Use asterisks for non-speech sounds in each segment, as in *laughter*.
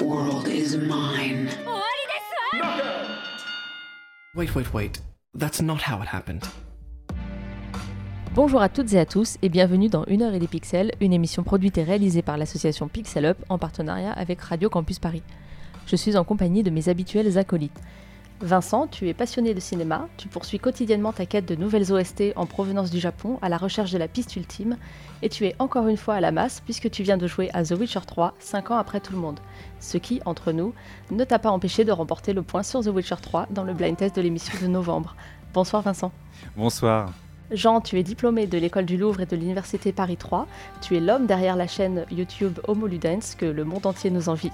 world is mine. Wait, wait, wait. That's not how it happened. Bonjour à toutes et à tous et bienvenue dans Une heure et des pixels, une émission produite et réalisée par l'association Pixel Up en partenariat avec Radio Campus Paris. Je suis en compagnie de mes habituels acolytes. Vincent, tu es passionné de cinéma, tu poursuis quotidiennement ta quête de nouvelles OST en provenance du Japon à la recherche de la piste ultime, et tu es encore une fois à la masse puisque tu viens de jouer à The Witcher 3 5 ans après tout le monde. Ce qui, entre nous, ne t'a pas empêché de remporter le point sur The Witcher 3 dans le blind test de l'émission de novembre. Bonsoir Vincent. Bonsoir. Jean, tu es diplômé de l'école du Louvre et de l'université Paris 3. Tu es l'homme derrière la chaîne YouTube Homo Ludens que le monde entier nous envie.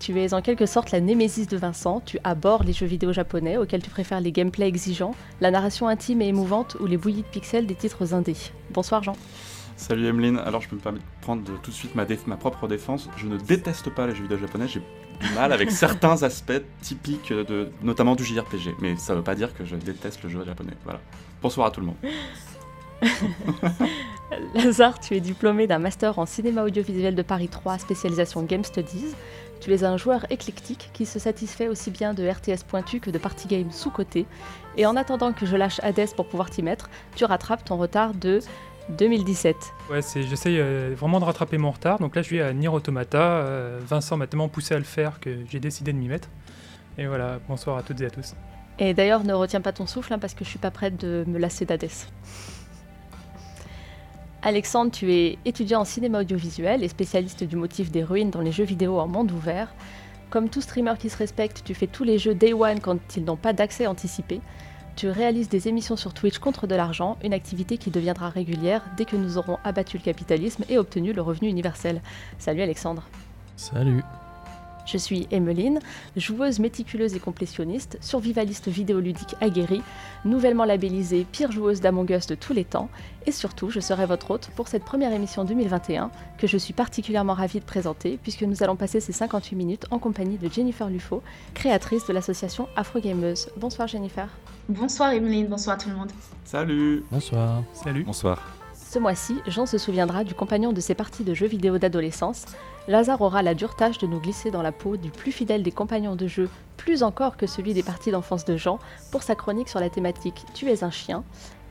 Tu es en quelque sorte la némésis de Vincent. Tu abordes les jeux vidéo japonais auxquels tu préfères les gameplays exigeants, la narration intime et émouvante ou les bouillies de pixels des titres indés. Bonsoir Jean. Salut Emeline. Alors je peux me permettre de prendre tout de suite ma, ma propre défense. Je ne déteste pas les jeux vidéo japonais. J'ai du mal avec *laughs* certains aspects typiques, de, notamment du JRPG. Mais ça veut pas dire que je déteste le jeu japonais. Voilà. Bonsoir à tout le monde. *laughs* Lazare, tu es diplômé d'un master en cinéma audiovisuel de Paris 3, spécialisation Game Studies. Tu es un joueur éclectique qui se satisfait aussi bien de RTS pointu que de party game sous-côté. Et en attendant que je lâche Hades pour pouvoir t'y mettre, tu rattrapes ton retard de 2017. Ouais, j'essaye euh, vraiment de rattraper mon retard. Donc là, je suis à Nier Automata. Euh, Vincent m'a tellement poussé à le faire que j'ai décidé de m'y mettre. Et voilà, bonsoir à toutes et à tous. Et d'ailleurs, ne retiens pas ton souffle hein, parce que je suis pas prête de me lasser d'Hades. Alexandre, tu es étudiant en cinéma audiovisuel et spécialiste du motif des ruines dans les jeux vidéo en monde ouvert. Comme tout streamer qui se respecte, tu fais tous les jeux Day One quand ils n'ont pas d'accès anticipé. Tu réalises des émissions sur Twitch contre de l'argent, une activité qui deviendra régulière dès que nous aurons abattu le capitalisme et obtenu le revenu universel. Salut Alexandre. Salut. Je suis Emmeline, joueuse méticuleuse et complétionniste, survivaliste vidéoludique aguerrie, nouvellement labellisée pire joueuse d'Among Us de tous les temps, et surtout je serai votre hôte pour cette première émission 2021 que je suis particulièrement ravie de présenter puisque nous allons passer ces 58 minutes en compagnie de Jennifer Lufo, créatrice de l'association Afrogameuse. Bonsoir Jennifer. Bonsoir Emeline, bonsoir tout le monde. Salut. Bonsoir. Salut. Bonsoir. Ce mois-ci, Jean se souviendra du compagnon de ses parties de jeux vidéo d'adolescence. Lazare aura la dure tâche de nous glisser dans la peau du plus fidèle des compagnons de jeu, plus encore que celui des parties d'enfance de Jean, pour sa chronique sur la thématique Tu es un chien.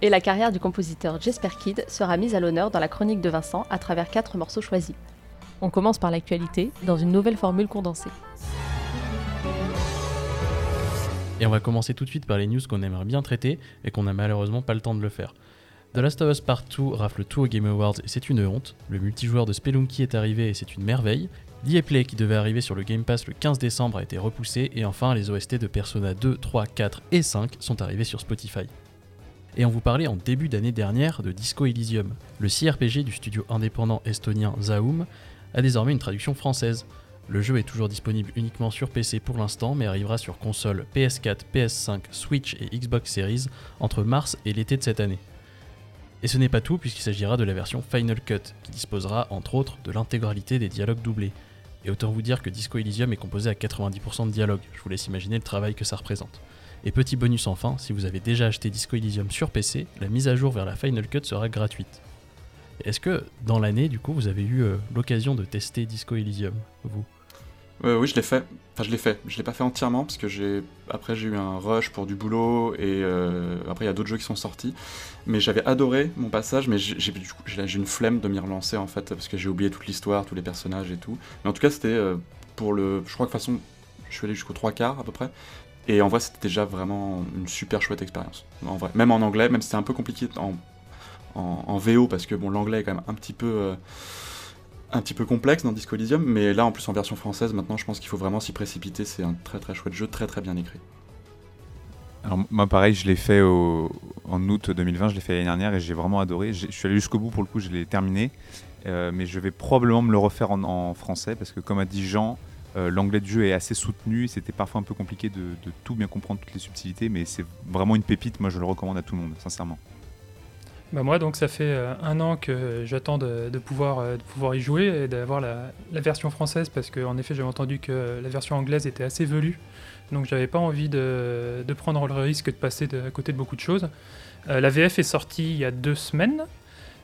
Et la carrière du compositeur Jesper Kidd sera mise à l'honneur dans la chronique de Vincent à travers quatre morceaux choisis. On commence par l'actualité, dans une nouvelle formule condensée. Et on va commencer tout de suite par les news qu'on aimerait bien traiter et qu'on n'a malheureusement pas le temps de le faire. The Last of Us Part 2 rafle tout au Game Awards et c'est une honte. Le multijoueur de Spelunky est arrivé et c'est une merveille. l'EA Play qui devait arriver sur le Game Pass le 15 décembre a été repoussé et enfin les OST de Persona 2, 3, 4 et 5 sont arrivés sur Spotify. Et on vous parlait en début d'année dernière de Disco Elysium. Le CRPG du studio indépendant estonien Zaum a désormais une traduction française. Le jeu est toujours disponible uniquement sur PC pour l'instant, mais arrivera sur console PS4, PS5, Switch et Xbox Series entre mars et l'été de cette année. Et ce n'est pas tout, puisqu'il s'agira de la version Final Cut, qui disposera entre autres de l'intégralité des dialogues doublés. Et autant vous dire que Disco Elysium est composé à 90% de dialogues, je vous laisse imaginer le travail que ça représente. Et petit bonus enfin, si vous avez déjà acheté Disco Elysium sur PC, la mise à jour vers la Final Cut sera gratuite. Est-ce que dans l'année, du coup, vous avez eu euh, l'occasion de tester Disco Elysium, vous? Euh, oui, je l'ai fait. Enfin, je l'ai fait. Je l'ai pas fait entièrement parce que j'ai après j'ai eu un rush pour du boulot et euh, après il y a d'autres jeux qui sont sortis. Mais j'avais adoré mon passage, mais j'ai une flemme de m'y relancer en fait parce que j'ai oublié toute l'histoire, tous les personnages et tout. Mais en tout cas, c'était euh, pour le. Je crois que de toute façon, je suis allé jusqu'au trois quarts à peu près. Et en vrai, c'était déjà vraiment une super chouette expérience. En vrai, même en anglais, même si c'était un peu compliqué en, en, en VO parce que bon, l'anglais est quand même un petit peu. euh, un petit peu complexe dans Disco Elysium, mais là en plus en version française, maintenant je pense qu'il faut vraiment s'y précipiter. C'est un très très chouette jeu, très très bien écrit. Alors moi pareil, je l'ai fait en août 2020, je l'ai fait l'année dernière et j'ai vraiment adoré. Je suis allé jusqu'au bout pour le coup, je l'ai terminé. Euh, mais je vais probablement me le refaire en, en français parce que comme a dit Jean, Euh, L'anglais du jeu est assez soutenu, c'était parfois un peu compliqué de, de tout bien comprendre, toutes les subtilités, mais c'est vraiment une pépite, moi je le recommande à tout le monde, sincèrement. Bah moi, donc ça fait euh, un an que j'attends de, de pouvoir, euh, de pouvoir y jouer et d'avoir la, version française parce qu'en effet, j'avais entendu que la version anglaise était assez velue. Donc j'avais pas envie de, prendre le risque de passer à côté de beaucoup de choses. Euh, la VF est sortie il y a deux semaines.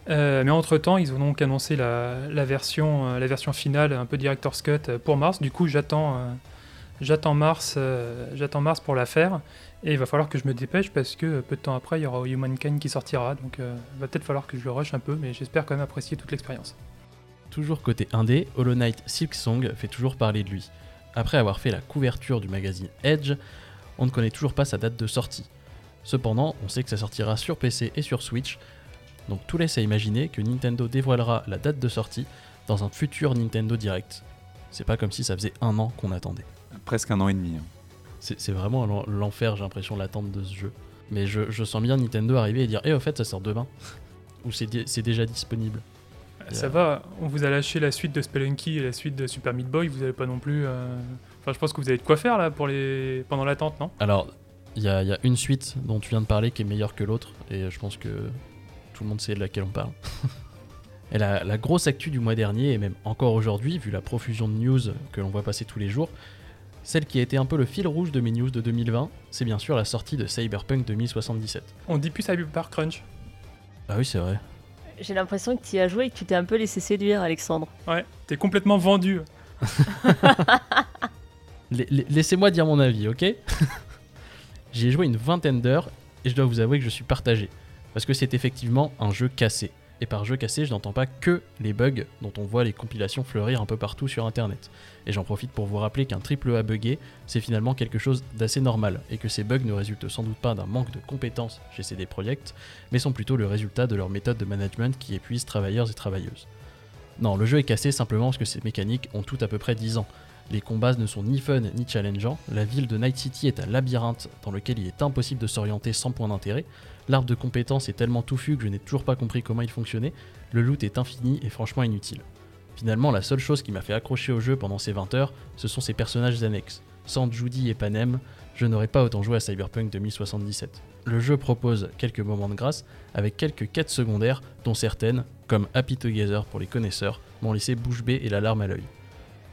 Mais entre-temps, ils ont donc annoncé la, la version, la version finale, un peu Director's Cut pour mars. Du coup, j'attends j'attends mars, euh, j'attends mars pour la faire. Et il va falloir que je me dépêche parce que peu de temps après, il y aura Humankind qui sortira. Donc euh, il va peut-être falloir que je le rush un peu, mais j'espère quand même apprécier toute l'expérience. Toujours côté indé, Hollow Knight Silk Song fait toujours parler de lui. Après avoir fait la couverture du magazine Edge, on ne connaît toujours pas sa date de sortie. Cependant, on sait que ça sortira sur PC et sur Switch, donc tout laisse à imaginer que Nintendo dévoilera la date de sortie dans un futur Nintendo Direct. C'est pas comme si ça faisait un an qu'on attendait. Presque un an et demi. hein. C'est vraiment l'en- l'enfer, j'ai l'impression, l'attente de ce jeu. Mais je, je sens bien Nintendo arriver et dire Eh, au fait, ça sort demain. *laughs* Ou c'est déjà disponible. Ça va, on vous a lâché la suite de Spelunky et la suite de Super Meat Boy, vous avez pas non plus. euh, Enfin, je pense que vous avez de quoi faire là pour les... pendant l'attente, non? Alors, il y, a y a une suite dont tu viens de parler qui est meilleure que l'autre, et je pense que tout le monde sait de laquelle on parle. *laughs* et la, la grosse actu du mois dernier, et même encore aujourd'hui, vu la profusion de news que l'on voit passer tous les jours, celle qui a été un peu le fil rouge de mes news de 2020, c'est bien sûr la sortie de Cyberpunk 2077. On dit plus Cyberpunk Crunch. Ah oui, c'est vrai. J'ai l'impression que tu y as joué et que tu t'es un peu laissé séduire, Alexandre. Ouais, t'es complètement vendu. *laughs* La- la- Laissez-moi dire mon avis, ok? *laughs* J'y ai joué une vingtaine d'heures et je dois vous avouer que je suis partagé. Parce que c'est effectivement un jeu cassé. Et par jeu cassé, je n'entends pas que les bugs dont on voit les compilations fleurir un peu partout sur internet. Et j'en profite pour vous rappeler qu'un triple A buggé, c'est finalement quelque chose d'assez normal, et que ces bugs ne résultent sans doute pas d'un manque de compétences chez CD Projekt, mais sont plutôt le résultat de leur méthode de management qui épuise travailleurs et travailleuses. Non, le jeu est cassé simplement parce que ses mécaniques ont tout à peu près 10 ans. Les combats ne sont ni fun ni challengeants, la ville de Night City est un labyrinthe dans lequel il est impossible de s'orienter sans point d'intérêt, l'arbre de compétences est tellement touffu que je n'ai toujours pas compris comment il fonctionnait, le loot est infini et franchement inutile. Finalement, la seule chose qui m'a fait accrocher au jeu pendant ces 20 heures, ce sont ses personnages annexes. Sans Judy et Panem, je n'aurais pas autant joué à Cyberpunk 2077. Le jeu propose quelques moments de grâce, avec quelques quêtes secondaires, dont certaines, comme Happy Together pour les connaisseurs, m'ont laissé bouche bée et la larme à l'œil.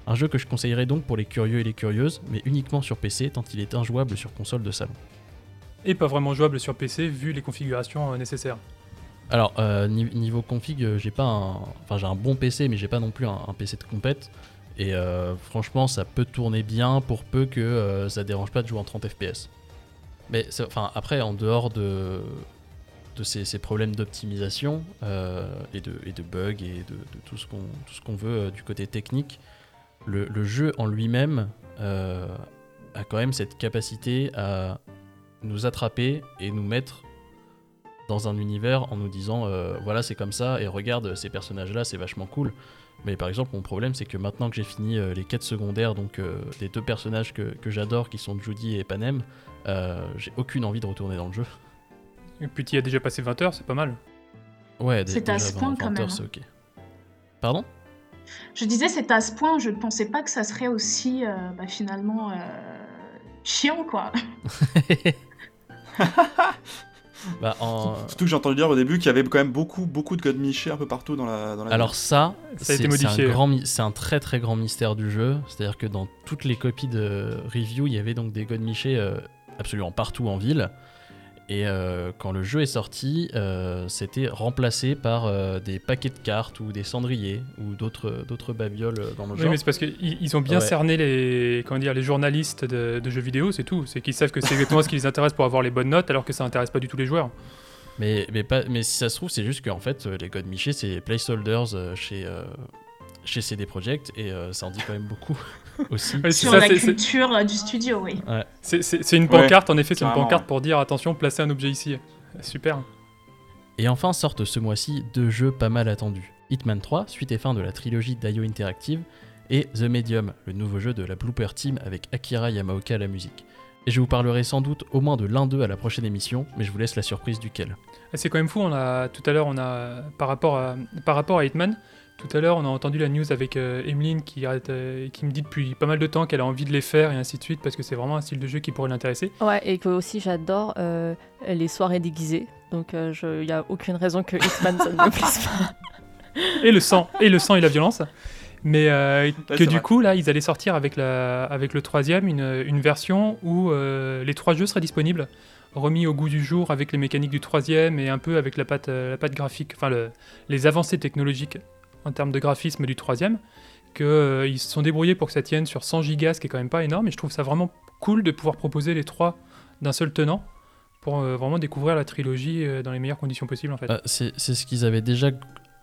Un jeu que je conseillerais donc pour les curieux et les curieuses, mais uniquement sur PC tant il est injouable sur console de salon. Et pas vraiment jouable sur PC vu les configurations euh, nécessaires. Alors, euh, ni- niveau config, euh, j'ai pas un. Enfin, j'ai un bon PC, mais j'ai pas non plus un, PC de compète. Et franchement, ça peut tourner bien pour peu que euh, ça dérange pas de jouer en 30 FPS. Mais enfin, après, en dehors de, de ces, problèmes d'optimisation et, de, bugs et de, tout ce qu'on tout ce qu'on veut du côté technique, le, jeu en lui-même a quand même cette capacité à nous attraper et nous mettre dans un univers en nous disant euh, voilà c'est comme ça et regarde ces personnages là c'est vachement cool mais par exemple mon problème c'est que maintenant que j'ai fini euh, les quêtes secondaires donc euh, les deux personnages que, que j'adore qui sont Judy et Panem euh, j'ai aucune envie de retourner dans le jeu Et puis tu y as déjà passé 20 heures, c'est pas mal. ouais C'est à ce point, 20 quand même, hein. ok pardon? Je disais, c'est à ce point, je ne pensais pas que ça serait aussi, euh, bah, finalement, euh, chiant, quoi. *laughs* *laughs* bah, en... Surtout que j'ai entendu dire au début qu'il y avait quand même beaucoup, beaucoup de God Miché un peu partout dans la. Dans la Alors ça, c'est un, un très très grand mystère du jeu. C'est-à-dire que dans toutes les copies de review, il y avait donc des God Miché euh, absolument partout en ville. Et euh, quand le jeu est sorti, euh, c'était remplacé par euh, des paquets de cartes ou des cendriers ou d'autres d'autres babioles dans le Oui, genre. mais c'est parce qu'ils ils ont bien Ouais. cerné les, comment dire, les journalistes de, de jeux vidéo, c'est tout. C'est qu'ils savent que c'est exactement ce qui les intéresse pour avoir les bonnes notes, alors que ça intéresse pas du tout les joueurs. Mais, mais, pas, mais si ça se trouve, c'est juste qu'en fait, les God Miché, c'est placeholders chez, chez CD Projekt et ça en dit quand même beaucoup aussi. Ouais, c'est Sur ça, la culture euh, du studio, oui. Ouais. C'est une Ouais, pancarte, en effet, c'est une pancarte ouais. pour dire attention, placez un objet ici. Super. Et enfin sortent ce mois-ci deux jeux pas mal attendus. Hitman 3, suite et fin de la trilogie d'IO Interactive, et The Medium, le nouveau jeu de la Blooper Team avec Akira Yamaoka à la musique. Et je vous parlerai sans doute au moins de l'un d'eux à la prochaine émission, mais je vous laisse la surprise duquel. Et C'est quand même fou, on a, tout à l'heure, on a, par rapport à, par rapport à Hitman, Tout à l'heure, on a entendu la news avec euh, Emeline qui, euh, qui me dit depuis pas mal de temps qu'elle a envie de les faire et ainsi de suite parce que c'est vraiment un style de jeu qui pourrait l'intéresser. Ouais, et que aussi j'adore euh, les soirées déguisées. Donc il n'y a aucune raison que Hitman ça ne me plaise pas. *laughs* Et le sang, et le sang et la violence. Mais euh, Ouais, que du vrai. coup, là, ils allaient sortir avec, la, avec le troisième une, une version où euh, les trois jeux seraient disponibles, remis au goût du jour avec les mécaniques du troisième et un peu avec la patte, euh, la patte graphique, enfin le- les avancées technologiques en termes de graphisme du troisième, qu'ils se sont débrouillés pour que ça tienne sur 100 gigas, ce qui est quand même pas énorme, et je trouve ça vraiment cool de pouvoir proposer les trois d'un seul tenant pour euh, vraiment découvrir la trilogie euh, dans les meilleures conditions possibles en fait. Euh, c'est ce qu'ils avaient déjà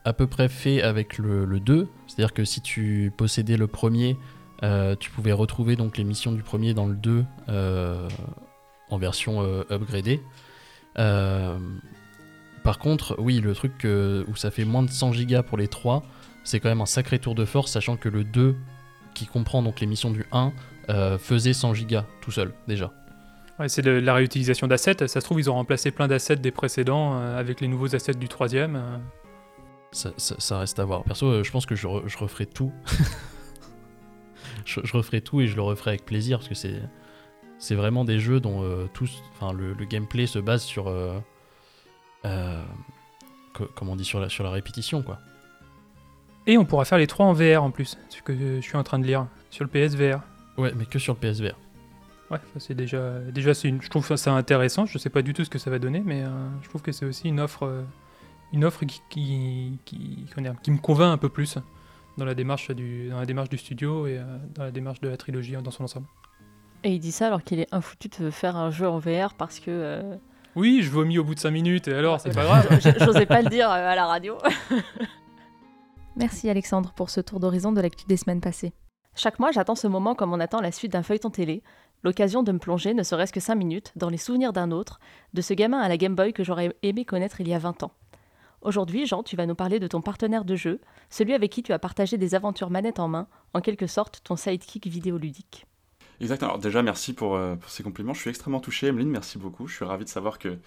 à peu près fait avec le, le 2. C'est-à-dire que si tu possédais le premier, euh, tu pouvais retrouver donc les missions du premier dans le 2 euh, en version euh, upgradée. Euh, par contre, oui, le truc que- où ça fait moins de 100 gigas pour les 3, c'est quand même un sacré tour de force, sachant que le 2, qui comprend donc les missions du 1, euh, faisait 100 gigas tout seul déjà. Ouais, c'est de la réutilisation d'assets. Ça se trouve, ils ont remplacé plein d'assets des précédents euh, avec les nouveaux assets du troisième. euh. Ça, ça- ça reste à voir. Perso, euh, je pense que je, re- je referai tout. *laughs* je, je referai tout et je le referai avec plaisir parce que c'est c'est vraiment des jeux dont tous, le gameplay se base sur euh, co- comment on dit sur la sur la répétition quoi. Et on pourra faire les trois en VR en plus, ce que je suis en train de lire sur le PSVR. Ouais, mais que sur le PSVR. Ouais, c'est déjà, déjà c'est une, je trouve ça, intéressant. Je sais pas du tout ce que ça va donner, mais euh, je trouve que c'est aussi une offre, euh, une offre qui, qui, qui, qui me convainc un peu plus dans la démarche du, dans la démarche du studio et euh, dans la démarche de la trilogie dans son ensemble. Et il dit ça alors qu'il est infoutu de faire un jeu en VR parce que. Oui, je vomis au bout de 5 minutes et alors c'est pas grave. *laughs* J'osais pas le dire euh, à la radio. *laughs* Merci Alexandre pour ce tour d'horizon de l'actu des semaines passées. Chaque mois, j'attends ce moment comme on attend la suite d'un feuilleton télé, l'occasion de me plonger, ne serait-ce que 5 minutes, dans les souvenirs d'un autre, de ce gamin à la Game Boy que j'aurais aimé connaître il y a 20 ans. Aujourd'hui, Jean, tu vas nous parler de ton partenaire de jeu, celui avec qui tu as partagé des aventures manette en main, en quelque sorte ton sidekick vidéoludique. Exactement. Alors déjà, merci pour, euh, pour ces compliments. Je suis extrêmement touché, Emeline. Merci beaucoup. Je suis ravi de savoir que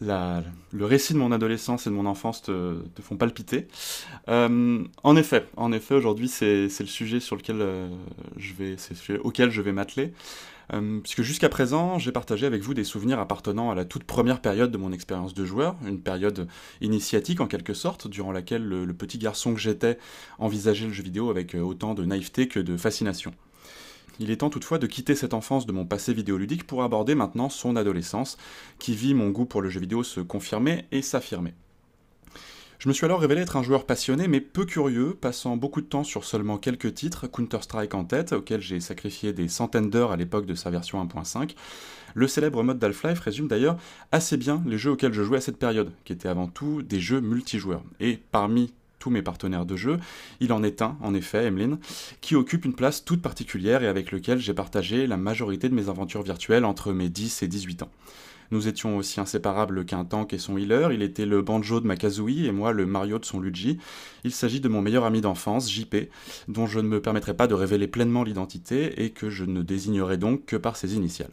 le récit de mon adolescence et de mon enfance te, font palpiter. Euh, en effet, en effet, aujourd'hui, c'est le sujet sur lequel euh, je vais, auquel je vais m'atteler. Puisque jusqu'à présent, j'ai partagé avec vous des souvenirs appartenant à la toute première période de mon expérience de joueur, une période initiatique en quelque sorte, durant laquelle le, petit garçon que j'étais envisageait le jeu vidéo avec autant de naïveté que de fascination. Il est temps toutefois de quitter cette enfance de mon passé vidéoludique pour aborder maintenant son adolescence, qui vit mon goût pour le jeu vidéo se confirmer et s'affirmer. Je me suis alors révélé être un joueur passionné mais peu curieux, passant beaucoup de temps sur seulement quelques titres, Counter-Strike en tête, auquel j'ai sacrifié des centaines d'heures à l'époque de sa version 1.5. Le célèbre mode d'Half-Life résume d'ailleurs assez bien les jeux auxquels je jouais à cette période, qui étaient avant tout des jeux multijoueurs. Et parmi tous mes partenaires de jeu, il en est un, en effet, Emeline, qui occupe une place toute particulière et avec lequel j'ai partagé la majorité de mes aventures virtuelles entre mes 10 et 18 ans. Nous étions aussi inséparables qu'un tank et son healer, il était le banjo de ma Kazooie et moi le Mario de son Luigi. Il s'agit de mon meilleur ami d'enfance, JP, dont je ne me permettrai pas de révéler pleinement l'identité et que je ne désignerai donc que par ses initiales.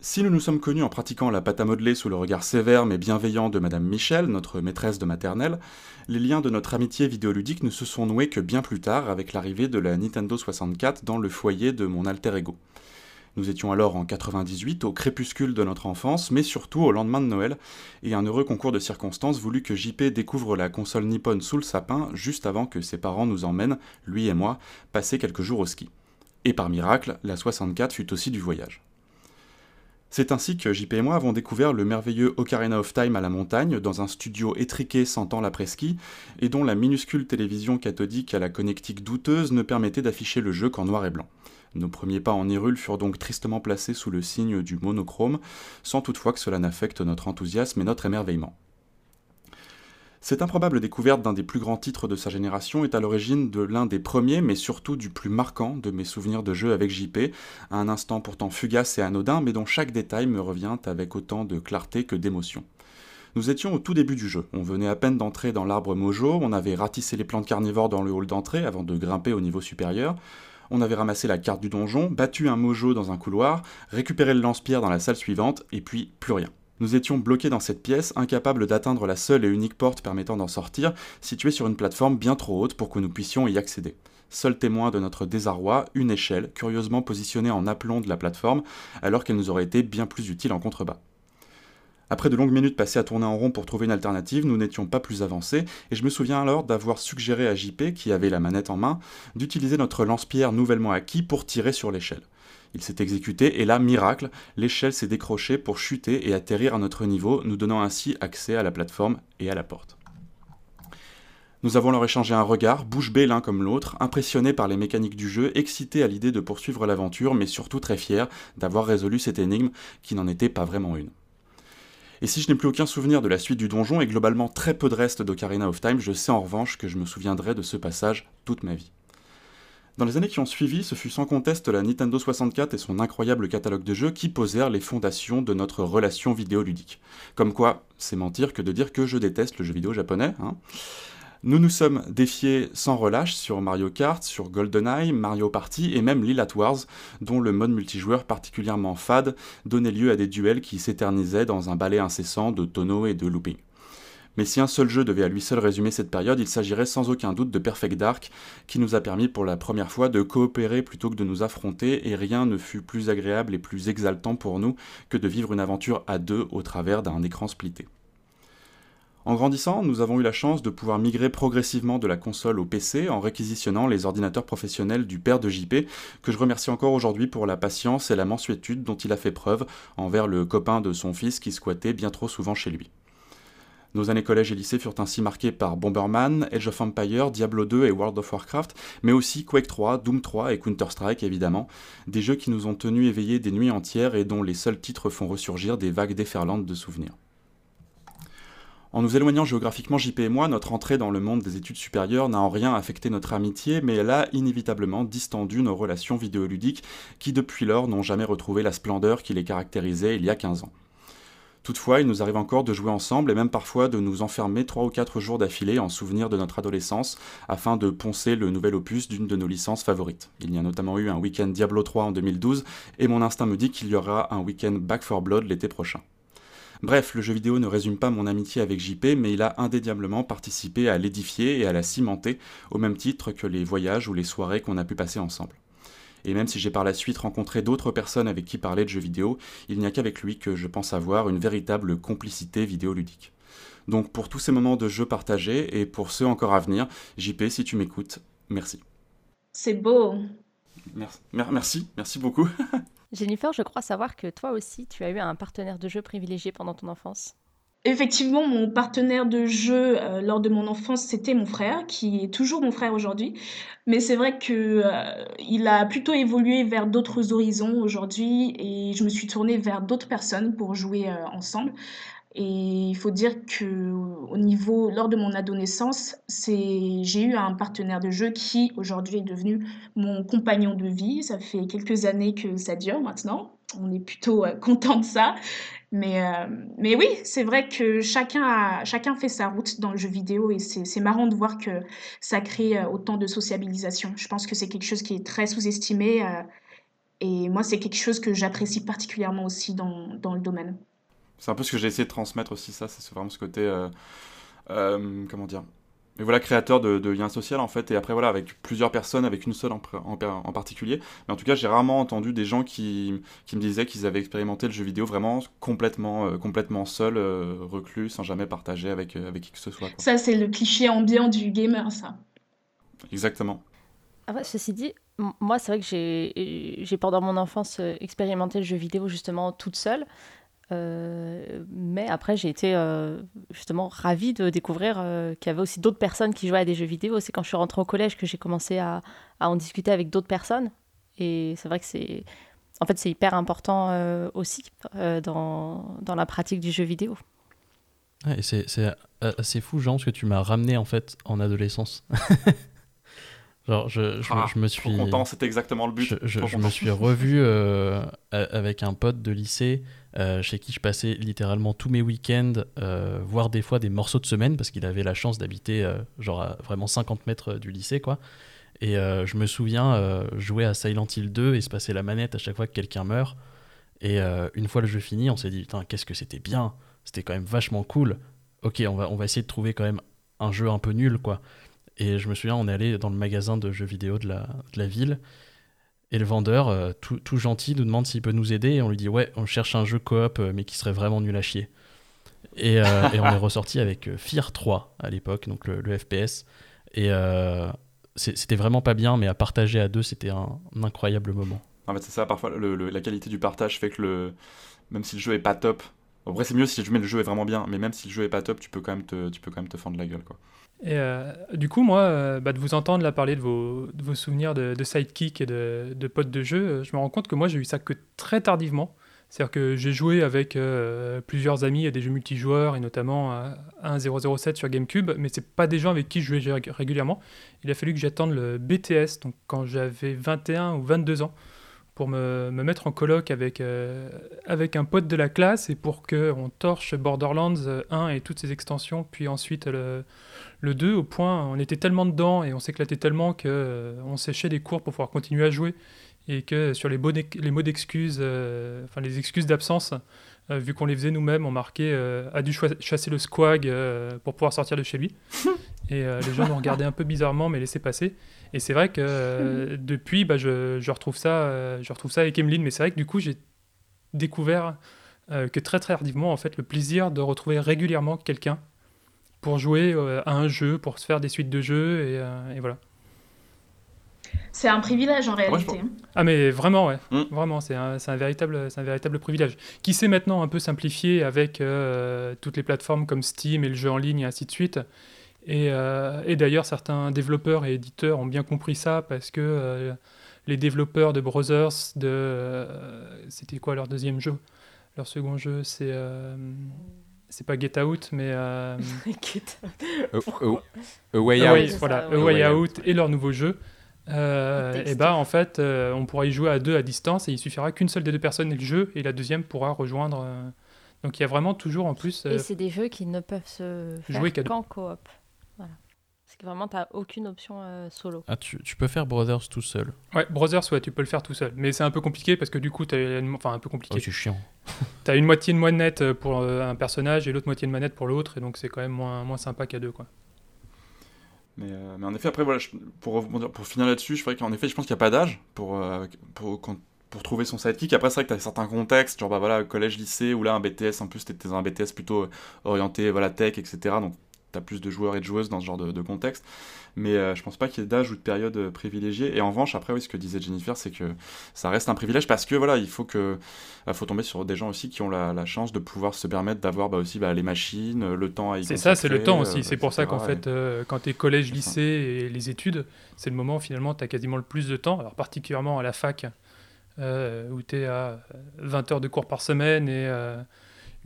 Si nous nous sommes connus en pratiquant la pâte à modeler sous le regard sévère mais bienveillant de Madame Michel, notre maîtresse de maternelle, les liens de notre amitié vidéoludique ne se sont noués que bien plus tard avec l'arrivée de la Nintendo 64 dans le foyer de mon alter ego. Nous étions alors en 98, au crépuscule de notre enfance, mais surtout au lendemain de Noël, et un heureux concours de circonstances voulut que JP découvre la console Nippon sous le sapin juste avant que ses parents nous emmènent, lui et moi, passer quelques jours au ski. Et par miracle, la 64 fut aussi du voyage. C'est ainsi que JP et moi avons découvert le merveilleux Ocarina of Time à la montagne, dans un studio étriqué sentant l'après-ski, et dont la minuscule télévision cathodique à la connectique douteuse ne permettait d'afficher le jeu qu'en noir et blanc. Nos premiers pas en Hyrule furent donc tristement placés sous le signe du monochrome, sans toutefois que cela n'affecte notre enthousiasme et notre émerveillement. Cette improbable découverte d'un des plus grands titres de sa génération est à l'origine de l'un des premiers, mais surtout du plus marquant de mes souvenirs de jeu avec JP, à un instant pourtant fugace et anodin, mais dont chaque détail me revient avec autant de clarté que d'émotion. Nous étions au tout début du jeu, on venait à peine d'entrer dans l'arbre Mojo, on avait ratissé les plantes carnivores dans le hall d'entrée avant de grimper au niveau supérieur, on avait ramassé la carte du donjon, battu un Mojo dans un couloir, récupéré le lance-pierre dans la salle suivante, et puis plus rien. Nous étions bloqués dans cette pièce, incapables d'atteindre la seule et unique porte permettant d'en sortir, située sur une plateforme bien trop haute pour que nous puissions y accéder. Seul témoin de notre désarroi, une échelle, curieusement positionnée en aplomb de la plateforme, alors qu'elle nous aurait été bien plus utile en contrebas. Après de longues minutes passées à tourner en rond pour trouver une alternative, nous n'étions pas plus avancés, et je me souviens alors d'avoir suggéré à JP, qui avait la manette en main, d'utiliser notre lance-pierre nouvellement acquis pour tirer sur l'échelle. Il s'est exécuté, et là, miracle, l'échelle s'est décrochée pour chuter et atterrir à notre niveau, nous donnant ainsi accès à la plateforme et à la porte. Nous avons leur échangé un regard, bouche bée l'un comme l'autre, impressionnés par les mécaniques du jeu, excités à l'idée de poursuivre l'aventure, mais surtout très fiers d'avoir résolu cette énigme qui n'en était pas vraiment une. Et si je n'ai plus aucun souvenir de la suite du donjon et globalement très peu de reste d'Ocarina of Time, je sais en revanche que je me souviendrai de ce passage toute ma vie. Dans les années qui ont suivi, ce fut sans conteste la Nintendo 64 et son incroyable catalogue de jeux qui posèrent les fondations de notre relation vidéoludique. Comme quoi, c'est mentir que de dire que je déteste le jeu vidéo japonais. Hein. Nous nous sommes défiés sans relâche sur Mario Kart, sur GoldenEye, Mario Party et même Lilat Wars, dont le mode multijoueur particulièrement fade donnait lieu à des duels qui s'éternisaient dans un balai incessant de tonneaux et de looping. Mais si un seul jeu devait à lui seul résumer cette période, il s'agirait sans aucun doute de Perfect Dark, qui nous a permis pour la première fois de coopérer plutôt que de nous affronter, et rien ne fut plus agréable et plus exaltant pour nous que de vivre une aventure à deux au travers d'un écran splitté. En grandissant, nous avons eu la chance de pouvoir migrer progressivement de la console au PC en réquisitionnant les ordinateurs professionnels du père de JP, que je remercie encore aujourd'hui pour la patience et la mensuétude dont il a fait preuve envers le copain de son fils qui squattait bien trop souvent chez lui. Nos années collège et lycée furent ainsi marquées par Bomberman, Age of Empires, Diablo 2 et World of Warcraft, mais aussi Quake 3, Doom 3 et Counter-Strike évidemment, des jeux qui nous ont tenus éveillés des nuits entières et dont les seuls titres font ressurgir des vagues déferlantes de souvenirs. En nous éloignant géographiquement, JP et moi, notre entrée dans le monde des études supérieures n'a en rien affecté notre amitié, mais elle a inévitablement distendu nos relations vidéoludiques qui depuis lors n'ont jamais retrouvé la splendeur qui les caractérisait il y a 15 ans. Toutefois, il nous arrive encore de jouer ensemble et même parfois de nous enfermer 3 ou 4 jours d'affilée en souvenir de notre adolescence afin de poncer le nouvel opus d'une de nos licences favorites. Il y a notamment eu un week-end Diablo 3 en 2012 et mon instinct me dit qu'il y aura un week-end Back 4 Blood l'été prochain. Bref, le jeu vidéo ne résume pas mon amitié avec JP, mais il a indéniablement participé à l'édifier et à la cimenter, au même titre que les voyages ou les soirées qu'on a pu passer ensemble. Et même si j'ai par la suite rencontré d'autres personnes avec qui parler de jeux vidéo, il n'y a qu'avec lui que je pense avoir une véritable complicité vidéoludique. Donc pour tous ces moments de jeu partagés et pour ceux encore à venir, JP, si tu m'écoutes, merci. C'est beau. Merci, merci, merci beaucoup. *laughs* Jennifer, je crois savoir que toi aussi, tu as eu un partenaire de jeu privilégié pendant ton enfance. Effectivement, mon partenaire de jeu euh, lors de mon enfance, c'était mon frère, qui est toujours mon frère aujourd'hui. Mais c'est vrai que euh, il a plutôt évolué vers d'autres horizons aujourd'hui, et je me suis tournée vers d'autres personnes pour jouer euh, ensemble. Et il faut dire que au niveau, lors de mon adolescence, j'ai eu un partenaire de jeu qui aujourd'hui est devenu mon compagnon de vie. Ça fait quelques années que ça dure maintenant. On est plutôt euh, content de ça. Mais, euh, mais oui, c'est vrai que chacun, a, chacun fait sa route dans le jeu vidéo et c'est marrant de voir que ça crée euh, autant de sociabilisation. Je pense que c'est quelque chose qui est très sous-estimé et moi, c'est quelque chose que j'apprécie particulièrement aussi dans, dans le domaine. C'est un peu ce que j'ai essayé de transmettre aussi, ça, c'est vraiment ce côté. Euh, euh, comment dire mais voilà, créateur de, liens sociaux en fait, et après voilà, avec plusieurs personnes, avec une seule en, en, particulier. Mais en tout cas, j'ai rarement entendu des gens qui, qui me disaient qu'ils avaient expérimenté le jeu vidéo vraiment complètement, euh, complètement seul, reclus, sans jamais partager avec, avec qui que ce soit. Ça, c'est le cliché ambiant du gamer, ça. Exactement. Ah ceci dit, moi, c'est vrai que j'ai pendant mon enfance expérimenté le jeu vidéo justement toute seule. Euh, mais après, j'ai été euh, justement ravie de découvrir euh, qu'il y avait aussi d'autres personnes qui jouaient à des jeux vidéo. C'est quand je suis rentrée au collège que j'ai commencé à, en discuter avec d'autres personnes. Et c'est vrai que c'est, en fait, hyper important aussi dans, la pratique du jeu vidéo. c'est, assez fou, Jean, parce que tu m'as ramené en fait en adolescence. *laughs* Genre, je, je, ah, je, me suis. content, c'était exactement le but. Je, je me suis revu avec un pote de lycée euh, chez qui je passais littéralement tous mes week-ends, euh, voire des fois des morceaux de semaine, parce qu'il avait la chance d'habiter euh, genre à vraiment 50 mètres du lycée, quoi. Et je me souviens jouer à Silent Hill 2 et se passer la manette à chaque fois que quelqu'un meurt. Et euh, une fois le jeu fini, on s'est dit, putain, qu'est-ce que c'était bien. C'était quand même vachement cool. Ok, on va, on va essayer de trouver quand même un jeu un peu nul, quoi. Et je me souviens, on est allé dans le magasin de jeux vidéo de la, de la ville. Et le vendeur, euh, tout, tout gentil, nous demande s'il peut nous aider. Et on lui dit, ouais, on cherche un jeu coop, euh, mais qui serait vraiment nul à chier. Et, euh, *laughs* et on est ressorti avec Fear 3 à l'époque, donc le, le FPS. Et euh, c'était vraiment pas bien, mais à partager à deux, c'était un, un incroyable moment. En fait, c'est ça, parfois, le- le- la qualité du partage fait que le, même si le jeu est pas top, en vrai, c'est mieux si le jeu est vraiment bien, mais même si le jeu est pas top, tu peux quand même te, tu peux quand même te fendre la gueule, quoi. Et euh, du coup, moi, euh, bah, de vous entendre là parler de vos, de vos souvenirs de, de sidekick et de, de potes de jeu, euh, je me rends compte que moi, j'ai eu ça que très tardivement. C'est-à-dire que j'ai joué avec plusieurs amis à des jeux multijoueurs et notamment à 1.007 sur GameCube, mais c'est pas des gens avec qui je jouais rég- régulièrement. Il a fallu que j'attende le BTS, donc quand j'avais 21 ou 22 ans, pour me, me mettre en coloc avec, euh, avec un pote de la classe et pour qu'on torche Borderlands euh, 1 et toutes ses extensions, puis ensuite le, le 2, au point on était tellement dedans et on s'éclatait tellement que euh, on séchait des cours pour pouvoir continuer à jouer et que sur les, les mots d'excuses, euh, enfin les excuses d'absence, euh, vu qu'on les faisait nous-mêmes, on marquait euh, a dû chasser le squag euh, pour pouvoir sortir de chez lui. *laughs* et euh, les gens nous regardaient un peu bizarrement, mais laissaient passer. Et c'est vrai que euh, *laughs* depuis, bah, je, je retrouve ça, euh, je retrouve ça avec Emeline, mais c'est vrai que du coup, j'ai découvert euh, que très très tardivement, en fait, le plaisir de retrouver régulièrement quelqu'un pour jouer euh, à un jeu, pour se faire des suites de jeux, et, euh, et voilà. C'est un privilège en réalité. hein. Ah mais vraiment ouais, vraiment c'est un, un véritable c'est un véritable privilège qui s'est maintenant un peu simplifié avec euh, toutes les plateformes comme Steam et le jeu en ligne et ainsi de suite. Et, euh, et d'ailleurs certains développeurs et éditeurs ont bien compris ça parce que euh, les développeurs de Brothers de euh, c'était quoi leur deuxième jeu? Leur second jeu c'est euh, c'est pas Get Out mais euh, *laughs* A- A- A Way Out. Way- voilà, A A Way Way Out et leur nouveau jeu. Euh, et bah en fait, euh, on pourra y jouer à deux à distance et il suffira qu'une seule des deux personnes ait le jeu et la deuxième pourra rejoindre. euh, Donc il y a vraiment toujours en plus. euh, Et c'est des jeux qui ne peuvent se faire Jouer qu'à deux. qu'en coop. Voilà. C'est que vraiment, tu aucune option euh, solo. Ah, tu, tu peux faire Brothers tout seul. Ouais, Brothers, ouais, tu peux le faire tout seul. Mais c'est un peu compliqué parce que du coup, t'as une... enfin un peu compliqué. Oh, c'est chiant. *laughs* T'as une moitié de manette pour euh, un personnage et l'autre moitié de manette pour l'autre, et donc c'est quand même moins, moins sympa qu'à deux, quoi. Mais, euh, mais en effet, après, voilà, je- pour, pour finir là-dessus, je ferais qu'en effet, je pense qu'il n'y a pas d'âge pour, euh, pour, quand- pour trouver son sidekick. Après, c'est vrai que tu as certains contextes, genre bah, voilà, collège, lycée, ou là, un BTS, en plus, tu dans un BTS plutôt euh, orienté voilà, tech, etc. Donc, tu as plus de joueurs et de joueuses dans ce genre de, de contexte. Mais euh, je pense pas qu'il y ait d'âge ou de période euh, privilégiée. Et en revanche, après, oui, ce que disait Jennifer, c'est que ça reste un privilège parce que voilà, il faut que bah, faut tomber sur des gens aussi qui ont la, la chance de pouvoir se permettre d'avoir bah, aussi bah, les machines, euh, le temps à y C'est ça, c'est le temps aussi. euh, c'est pour ça qu'en fait, euh, quand tu es collège, lycée et les études, c'est le moment où finalement tu as quasiment le plus de temps. Alors, particulièrement à la fac, euh, où tu es à 20 heures de cours par semaine et euh,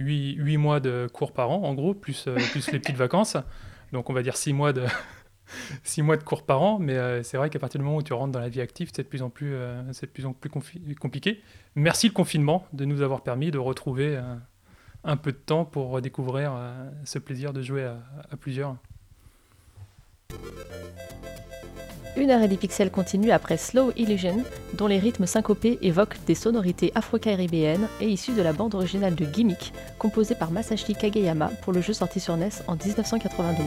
8, 8 mois de cours par an, en gros, plus, euh, plus les petites vacances. Donc, on va dire 6 mois de. *laughs* 6 mois de cours par an, mais euh, c'est vrai qu'à partir du moment où tu rentres dans la vie active, c'est de plus en plus, euh, de plus, en plus compliqué. Merci le confinement de nous avoir permis de retrouver un peu de temps pour redécouvrir euh, ce plaisir de jouer à plusieurs. Une heure et des pixels continue après Slow Illusion, dont les rythmes syncopés évoquent des sonorités afro-caribéennes et issues de la bande originale de Gimmick, composée par Masashi Kageyama pour le jeu sorti sur NES en 1992.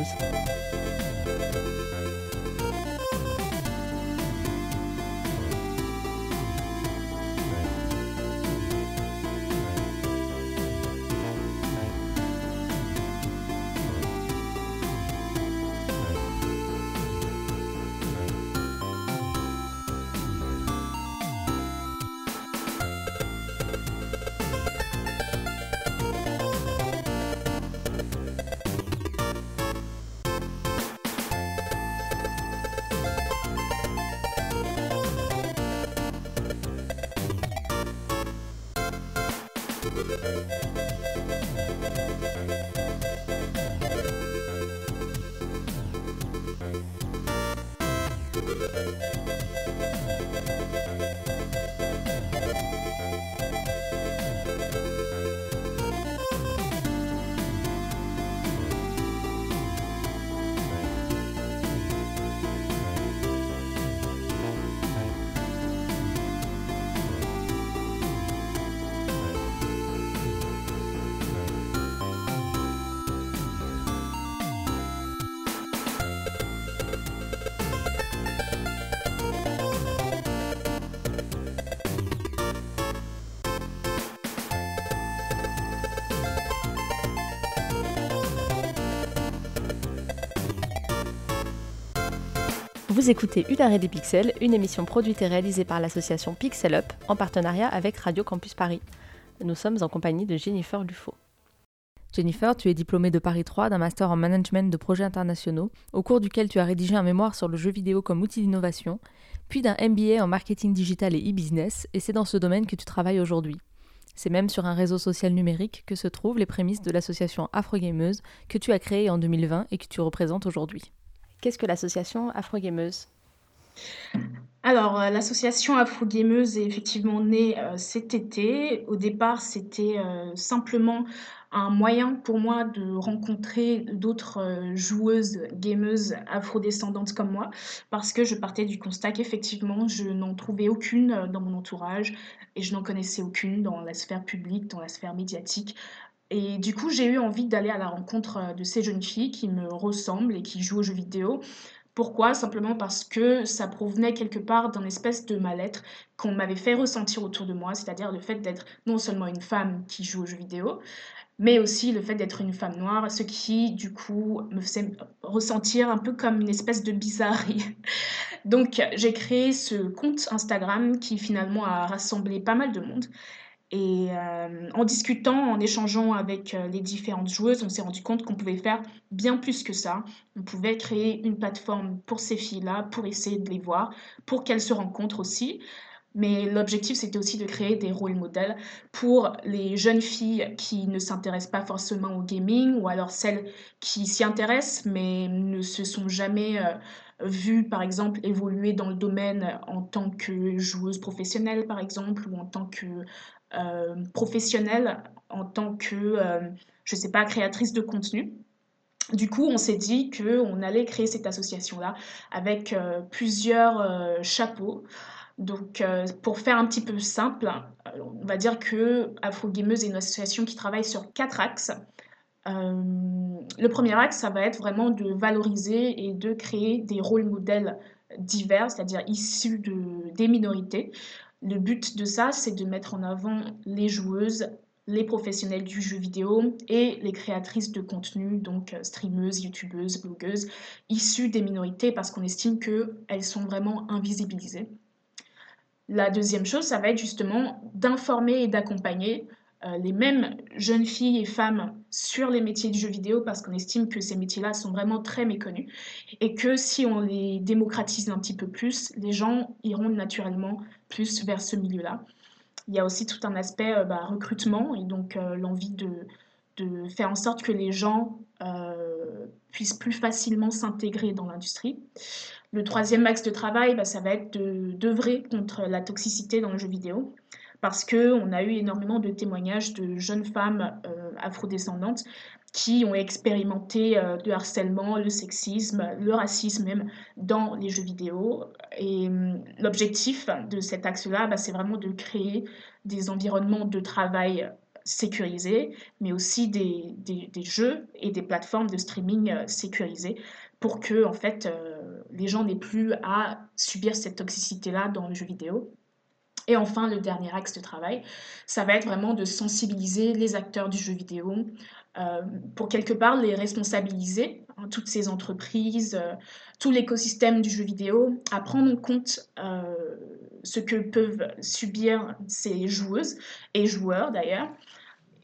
Vous écoutez Une des pixels, une émission produite et réalisée par l'association Pixel Up en partenariat avec Radio Campus Paris. Nous sommes en compagnie de Jennifer Lufo. Jennifer, tu es diplômée de Paris 3 d'un master en management de projets internationaux, au cours duquel tu as rédigé un mémoire sur le jeu vidéo comme outil d'innovation, puis d'un MBA en marketing digital et e-business, et c'est dans ce domaine que tu travailles aujourd'hui. C'est même sur un réseau social numérique que se trouvent les prémices de l'association Afrogameuse que tu as créée en 2020 et que tu représentes aujourd'hui. Qu'est-ce que l'association Afrogameuse? Alors, euh, l'association Afrogameuse est effectivement née euh, cet été. Au départ, c'était euh, simplement un moyen pour moi de rencontrer d'autres joueuses, gameuses afrodescendantes comme moi, parce que je partais du constat qu'effectivement, je n'en trouvais aucune dans mon entourage et je n'en connaissais aucune dans la sphère publique, dans la sphère médiatique. Et du coup, j'ai eu envie d'aller à la rencontre de ces jeunes filles qui me ressemblent et qui jouent aux jeux vidéo. Pourquoi? Simplement parce que ça provenait quelque part d'un espèce de mal-être qu'on m'avait fait ressentir autour de moi, c'est-à-dire le fait d'être non seulement une femme qui joue aux jeux vidéo, mais aussi le fait d'être une femme noire, ce qui du coup me faisait ressentir un peu comme une espèce de bizarrerie. *laughs* Donc j'ai créé ce compte Instagram qui finalement a rassemblé pas mal de monde. Et euh, en discutant, en échangeant avec euh, les différentes joueuses, on s'est rendu compte qu'on pouvait faire bien plus que ça. On pouvait créer une plateforme pour ces filles-là, pour essayer de les voir, pour qu'elles se rencontrent aussi. Mais l'objectif, c'était aussi de créer des rôles modèles pour les jeunes filles qui ne s'intéressent pas forcément au gaming, ou alors celles qui s'y intéressent, mais ne se sont jamais euh, vues, par exemple, évoluer dans le domaine en tant que joueuse professionnelle, par exemple, ou en tant que professionnelle, en tant que, euh, je ne sais pas, créatrice de contenu. Du coup, on s'est dit qu'on allait créer cette association-là avec plusieurs chapeaux. Donc, euh, pour faire un petit peu simple, euh, on va dire que Afro Gameuse est une association qui travaille sur quatre axes. Euh, le premier axe, ça va être vraiment de valoriser et de créer des rôles modèles divers, c'est-à-dire issus de, des minorités. Le but de ça, c'est de mettre en avant les joueuses, les professionnels du jeu vidéo et les créatrices de contenu, donc streameuses, youtubeuses, blogueuses, issues des minorités parce qu'on estime qu'elles sont vraiment invisibilisées. La deuxième chose, ça va être justement d'informer et d'accompagner euh, les mêmes jeunes filles et femmes sur les métiers du jeu vidéo parce qu'on estime que ces métiers-là sont vraiment très méconnus et que si on les démocratise un petit peu plus, les gens iront naturellement plus vers ce milieu-là. Il y a aussi tout un aspect euh, bah, recrutement et donc euh, l'envie de, de, faire en sorte que les gens puissent plus facilement s'intégrer dans l'industrie. Le troisième axe de travail, bah, ça va être d'œuvrer contre la toxicité dans le jeu vidéo. Parce qu'on a eu énormément de témoignages de jeunes femmes euh, afrodescendantes qui ont expérimenté euh, le harcèlement, le sexisme, le racisme même dans les jeux vidéo. Et hum, l'objectif de cet axe-là, bah, c'est vraiment de créer des environnements de travail sécurisés, mais aussi des, des, jeux et des plateformes de streaming euh, sécurisées pour que en fait euh, les gens n'aient plus à subir cette toxicité là dans le jeu vidéo. Et enfin, le dernier axe de travail, ça va être vraiment de sensibiliser les acteurs du jeu vidéo euh, pour quelque part les responsabiliser, hein, toutes ces entreprises, euh, tout l'écosystème du jeu vidéo, à prendre en compte ce que peuvent subir ces joueuses et joueurs d'ailleurs,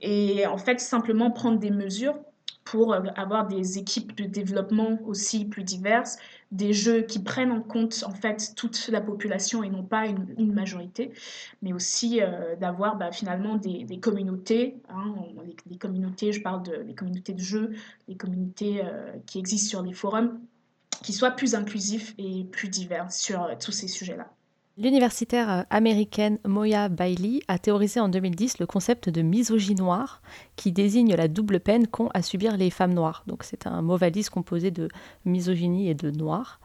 et en fait simplement prendre des mesures pour euh, avoir des équipes de développement aussi plus diverses, des jeux qui prennent en compte en fait toute la population et non pas une, majorité, mais aussi euh, d'avoir bah, finalement des, communautés, hein, les, communautés, je parle de, des communautés de jeux, les communautés euh, qui existent sur les forums, qui soient plus inclusifs et plus divers sur tous ces sujets-là. L'universitaire euh, américaine Moya Bailey a théorisé en 2010 le concept de misogynie noire, qui désigne la double peine qu'ont à subir les femmes noires. Donc c'est un mot valise composé de misogynie et de noir.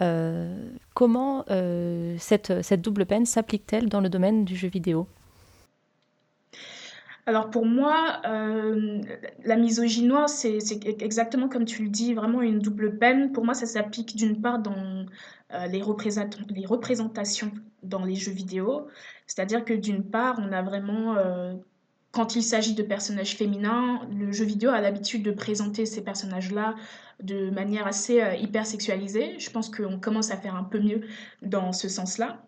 Euh, comment euh, cette, cette double peine s'applique-t-elle dans le domaine du jeu vidéo? Alors pour moi, la misogynie noire, c'est exactement comme tu le dis, vraiment une double peine. Pour moi, ça s'applique d'une part dans euh, les, représentations dans les jeux vidéo. C'est-à-dire que d'une part, on a vraiment, euh, quand il s'agit de personnages féminins, le jeu vidéo a l'habitude de présenter ces personnages-là de manière assez euh, hyper sexualisée. Je pense qu'on commence à faire un peu mieux dans ce sens-là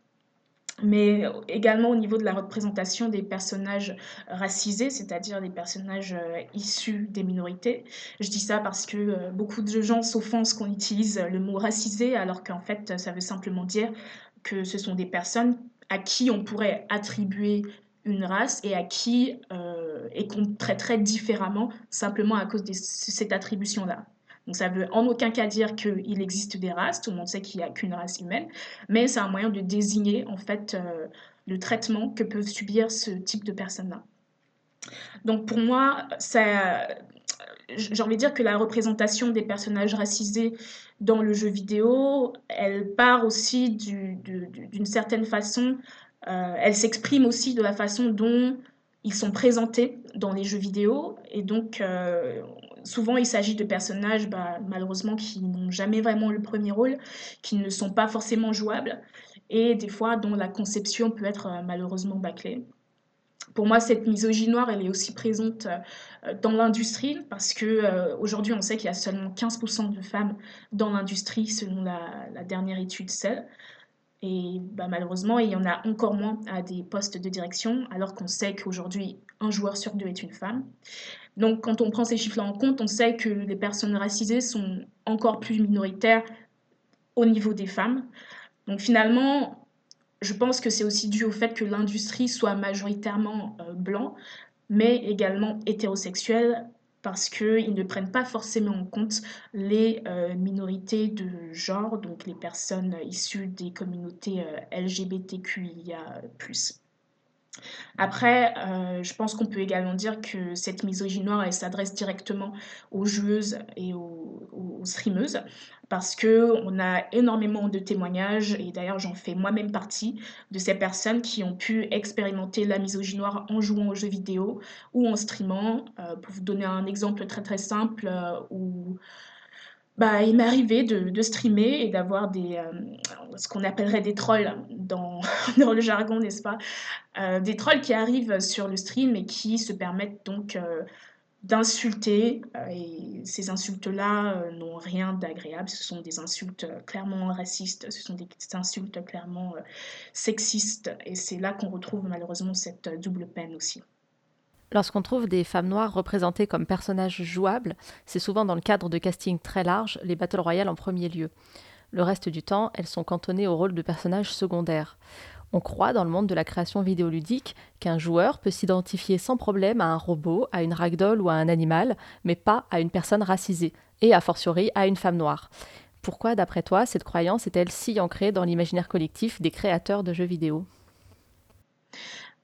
mais également au niveau de la représentation des personnages racisés, c'est-à-dire des personnages euh, issus des minorités. Je dis ça parce que euh, beaucoup de gens s'offensent qu'on utilise le mot racisé, alors qu'en fait, ça veut simplement dire que ce sont des personnes à qui on pourrait attribuer une race et à qui euh, et qu'on traiterait différemment simplement à cause de cette attribution-là. Donc ça veut en aucun cas dire qu'il existe des races, tout le monde sait qu'il n'y a qu'une race humaine, mais c'est un moyen de désigner en fait euh, le traitement que peuvent subir ce type de personnes-là. Donc pour moi, j'ai envie de dire que la représentation des personnages racisés dans le jeu vidéo, elle part aussi d'une certaine façon euh, elle s'exprime aussi de la façon dont ils sont présentés dans les jeux vidéo. Et donc, euh, souvent, il s'agit de personnages, bah, malheureusement, qui n'ont jamais vraiment le premier rôle, qui ne sont pas forcément jouables, et des fois, dont la conception peut être euh, malheureusement bâclée. Pour moi, cette misogynie noire, elle est aussi présente dans l'industrie parce que aujourd'hui, on sait qu'il y a seulement 15% de femmes dans l'industrie selon la, dernière étude CEL. Et bah, malheureusement, il y en a encore moins à des postes de direction, alors qu'on sait qu'aujourd'hui, un joueur sur deux est une femme. Donc, quand on prend ces chiffres-là en compte, on sait que les personnes racisées sont encore plus minoritaires au niveau des femmes. Donc, finalement, je pense que c'est aussi dû au fait que l'industrie soit majoritairement euh, blanc, mais également hétérosexuelle, parce qu'ils ne prennent pas forcément en compte les euh, minorités de genre, donc les personnes issues des communautés euh, LGBTQIA. Après, euh, je pense qu'on peut également dire que cette misogynie noire, elle s'adresse directement aux joueuses et aux, streameuses parce que on a énormément de témoignages et d'ailleurs j'en fais moi-même partie de ces personnes qui ont pu expérimenter la misogynie noire en jouant aux jeux vidéo ou en streamant. Euh, pour vous donner un exemple très très simple euh, où bah, il m'est arrivé de, streamer et d'avoir des ce qu'on appellerait des trolls dans, *laughs* dans le jargon, n'est-ce pas Des trolls qui arrivent sur le stream et qui se permettent donc d'insulter. Euh, et ces insultes-là euh, n'ont rien d'agréable. Ce sont des insultes euh, clairement racistes, ce sont des insultes clairement sexistes. Et c'est là qu'on retrouve malheureusement cette double peine aussi. Lorsqu'on trouve des femmes noires représentées comme personnages jouables, c'est souvent dans le cadre de casting très large, les Battle Royale en premier lieu. Le reste du temps, elles sont cantonnées au rôle de personnages secondaires. On croit dans le monde de la création vidéoludique qu'un joueur peut s'identifier sans problème à un robot, à une ragdoll ou à un animal, mais pas à une personne racisée, et a fortiori à une femme noire. Pourquoi, d'après toi, cette croyance est-elle si ancrée dans l'imaginaire collectif des créateurs de jeux vidéo?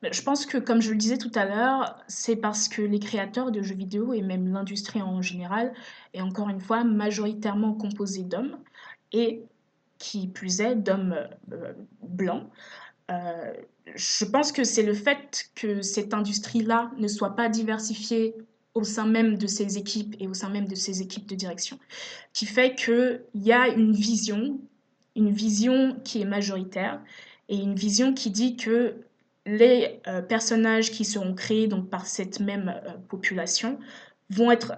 Je pense que, comme je le disais tout à l'heure, c'est parce que les créateurs de jeux vidéo et même l'industrie en général est encore une fois majoritairement composée d'hommes et qui plus est d'hommes euh, blancs. Euh, je pense que c'est le fait que cette industrie-là ne soit pas diversifiée au sein même de ses équipes et au sein même de ses équipes de direction, qui fait qu'il y a une vision, une vision qui est majoritaire et une vision qui dit que les euh, personnages qui seront créés donc, par cette même population vont être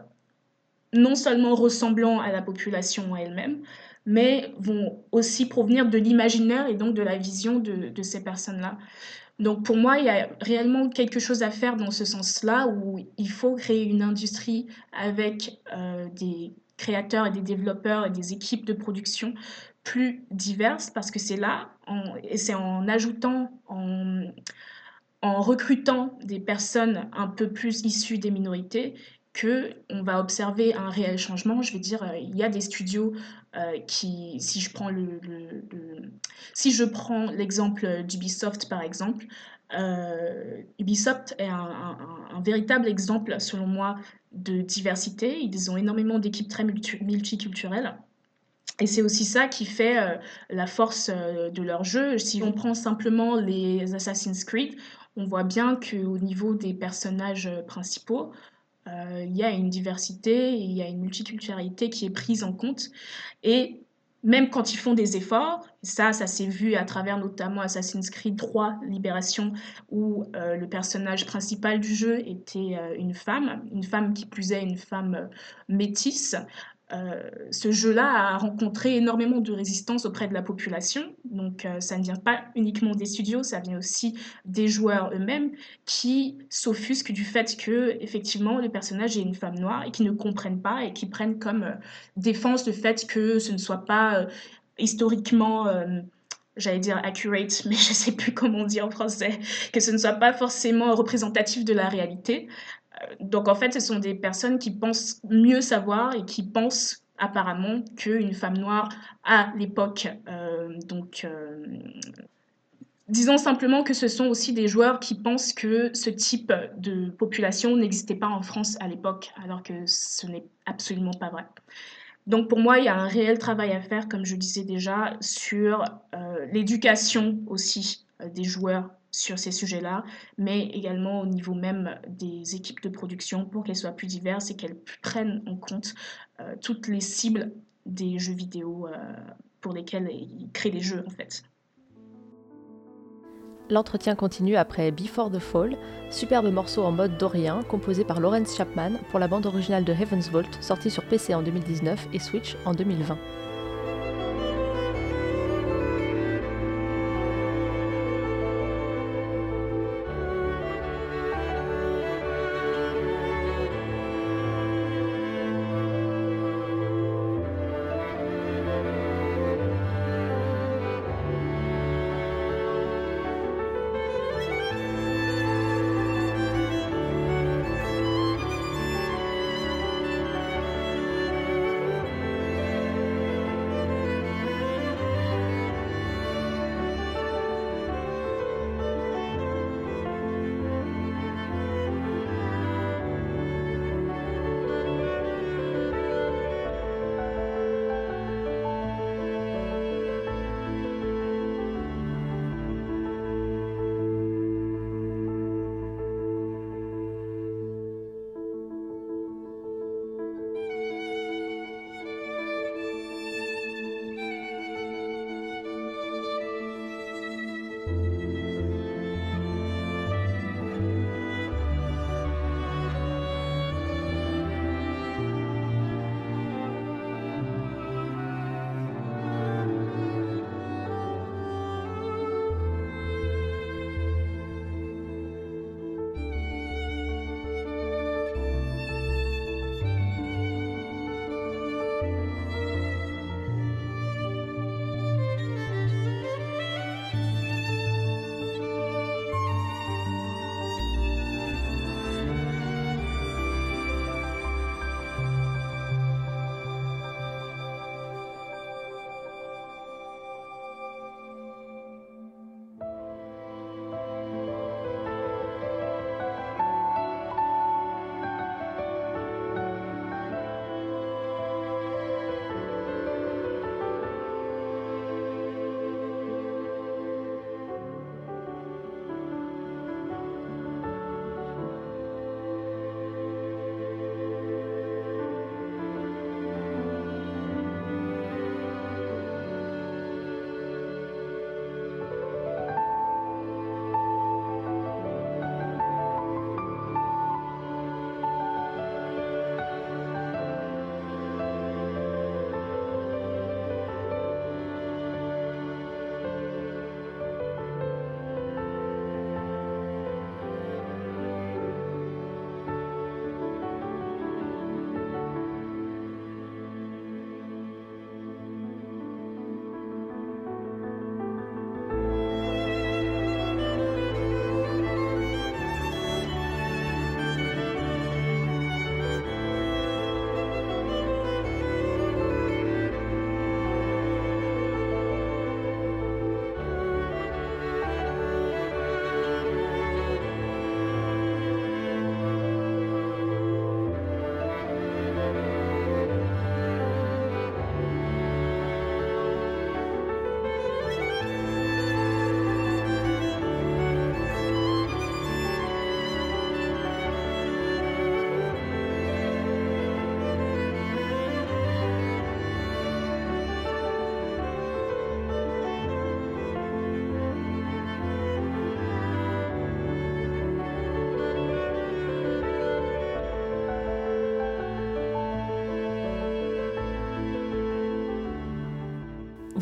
non seulement ressemblants à la population elle-même, mais vont aussi provenir de l'imaginaire et donc de la vision de, ces personnes-là. Donc pour moi, il y a réellement quelque chose à faire dans ce sens-là, où il faut créer une industrie avec euh, des créateurs et des développeurs et des équipes de production plus diverses, parce que c'est là, et c'est en ajoutant, en recrutant des personnes un peu plus issues des minorités que on va observer un réel changement. Je veux dire, euh, il y a des studios euh, qui, si je prends le, si je prends l'exemple d'Ubisoft par exemple, euh, Ubisoft est un, véritable exemple, selon moi, de diversité. Ils ont énormément d'équipes très multiculturelles. Et c'est aussi ça qui fait la force de leur jeu. Si on prend simplement les Assassin's Creed, on voit bien qu'au niveau des personnages principaux, euh, il y a une diversité, il y a une multiculturalité qui est prise en compte. Et même quand ils font des efforts, ça, ça s'est vu à travers notamment Assassin's Creed 3 Libération, où euh, le personnage principal du jeu était euh, une femme, une femme qui plus est une femme euh, métisse. Ce jeu-là a rencontré énormément de résistance auprès de la population. Donc ça ne vient pas uniquement des studios, ça vient aussi des joueurs eux-mêmes qui s'offusquent du fait que effectivement le personnage est une femme noire et qui ne comprennent pas et qui prennent comme défense le fait que ce ne soit pas historiquement, euh, j'allais dire accurate, *laughs* mais je ne sais plus comment on dit en français, que ce ne soit pas forcément représentatif de la réalité. Euh, donc en fait, ce sont des personnes qui pensent mieux savoir et qui pensent apparemment qu'une femme noire à l'époque, euh, donc disons simplement que ce sont aussi des joueurs qui pensent que ce type de population n'existait pas en France à l'époque, alors que ce n'est absolument pas vrai. Donc pour moi, il y a un réel travail à faire, comme je disais déjà, sur euh, l'éducation aussi euh, des joueurs sur ces sujets-là, mais également au niveau même des équipes de production pour qu'elles soient plus diverses et qu'elles prennent en compte euh, toutes les cibles des jeux vidéo pour lesquels ils créent des jeux en fait. L'entretien continue après Before the Fall, superbe morceau en mode dorien composé par Lawrence Chapman pour la bande originale de Heaven's Vault sortie sur PC en 2019 et Switch en 2020.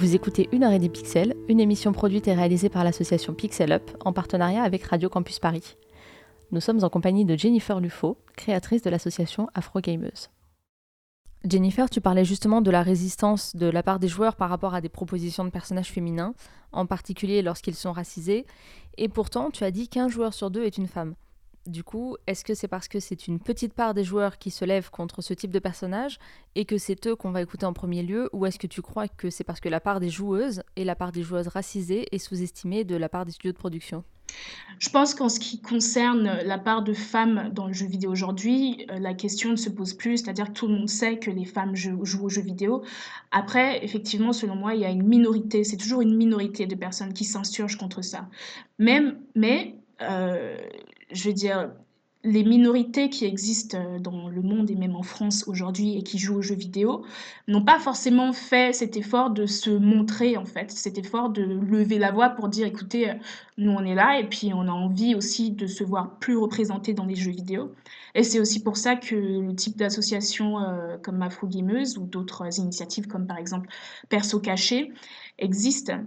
Vous écoutez Une heure des pixels, une émission produite et réalisée par l'association Pixel Up en partenariat avec Radio Campus Paris. Nous sommes en compagnie de Jennifer Lufo, créatrice de l'association Afro Gameuse. Jennifer, tu parlais justement de la résistance de la part des joueurs par rapport à des propositions de personnages féminins, en particulier lorsqu'ils sont racisés, et pourtant tu as dit qu'un joueur sur deux est une femme. Du coup, est-ce que c'est parce que c'est une petite part des joueurs qui se lèvent contre ce type de personnage et que c'est eux qu'on va écouter en premier lieu, ou est-ce que tu crois que c'est parce que la part des joueuses et la part des joueuses racisées est sous-estimée de la part des studios de production? Je pense qu'en ce qui concerne la part de femmes dans le jeu vidéo aujourd'hui, euh, la question ne se pose plus, c'est-à-dire que tout le monde sait que les femmes jouent, aux jeux vidéo. Après, effectivement, selon moi, il y a une minorité, c'est toujours une minorité de personnes qui s'insurgent contre ça. Même, mais euh, je veux dire, les minorités qui existent euh, dans le monde et même en France aujourd'hui et qui jouent aux jeux vidéo n'ont pas forcément fait cet effort de se montrer en fait, cet effort de lever la voix pour dire écoutez, euh, nous on est là et puis on a envie aussi de se voir plus représentés dans les jeux vidéo. Et c'est aussi pour ça que le type d'association comme Afro Gameuse ou d'autres initiatives comme par exemple Perso Caché existent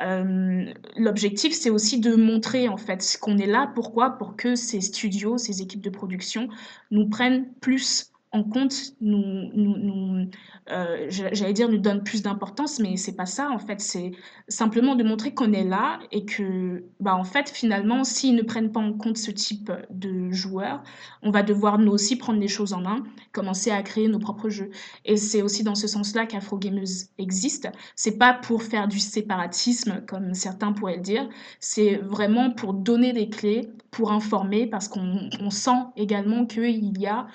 euh, l'objectif, c'est aussi de montrer en fait qu'on est là. Pourquoi? Pour que ces studios, ces équipes de production nous prennent plus en compte, nous, nous, euh, j'allais dire, nous donne plus d'importance, mais c'est pas ça en fait. C'est simplement de montrer qu'on est là et que, bah en fait, finalement, s'ils ne prennent pas en compte ce type de joueurs, on va devoir nous aussi prendre les choses en main, commencer à créer nos propres jeux. Et c'est aussi dans ce sens-là qu'Afro Gameuse existe. C'est pas pour faire du séparatisme comme certains pourraient le dire. C'est vraiment pour donner des clés, pour informer, parce qu'on sent également qu'il y a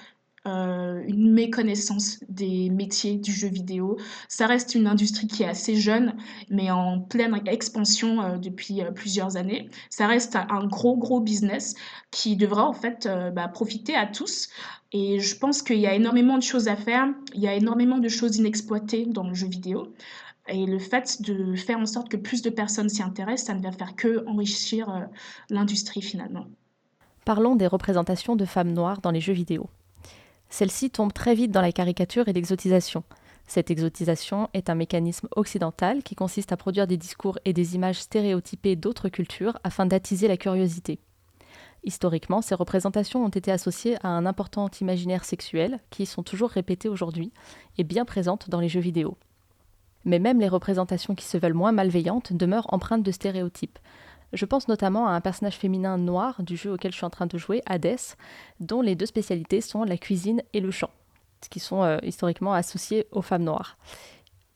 euh, une méconnaissance des métiers du jeu vidéo. Ça reste une industrie qui est assez jeune, mais en pleine expansion euh, depuis euh, plusieurs années. Ça reste un gros, gros business qui devra en fait bah, profiter à tous. Et je pense qu'il y a énormément de choses à faire, il y a énormément de choses inexploitées dans le jeu vidéo. Et le fait de faire en sorte que plus de personnes s'y intéressent, ça ne va faire que enrichir l'industrie finalement. Parlons des représentations de femmes noires dans les jeux vidéo. Celle-ci tombe très vite dans la caricature et l'exotisation. Cette exotisation est un mécanisme occidental qui consiste à produire des discours et des images stéréotypées d'autres cultures afin d'attiser la curiosité. Historiquement, ces représentations ont été associées à un important imaginaire sexuel qui sont toujours répétées aujourd'hui et bien présentes dans les jeux vidéo. Mais même les représentations qui se veulent moins malveillantes demeurent empreintes de stéréotypes, je pense notamment à un personnage féminin noir du jeu auquel je suis en train de jouer, Hades, dont les deux spécialités sont la cuisine et le chant, qui sont euh, historiquement associés aux femmes noires.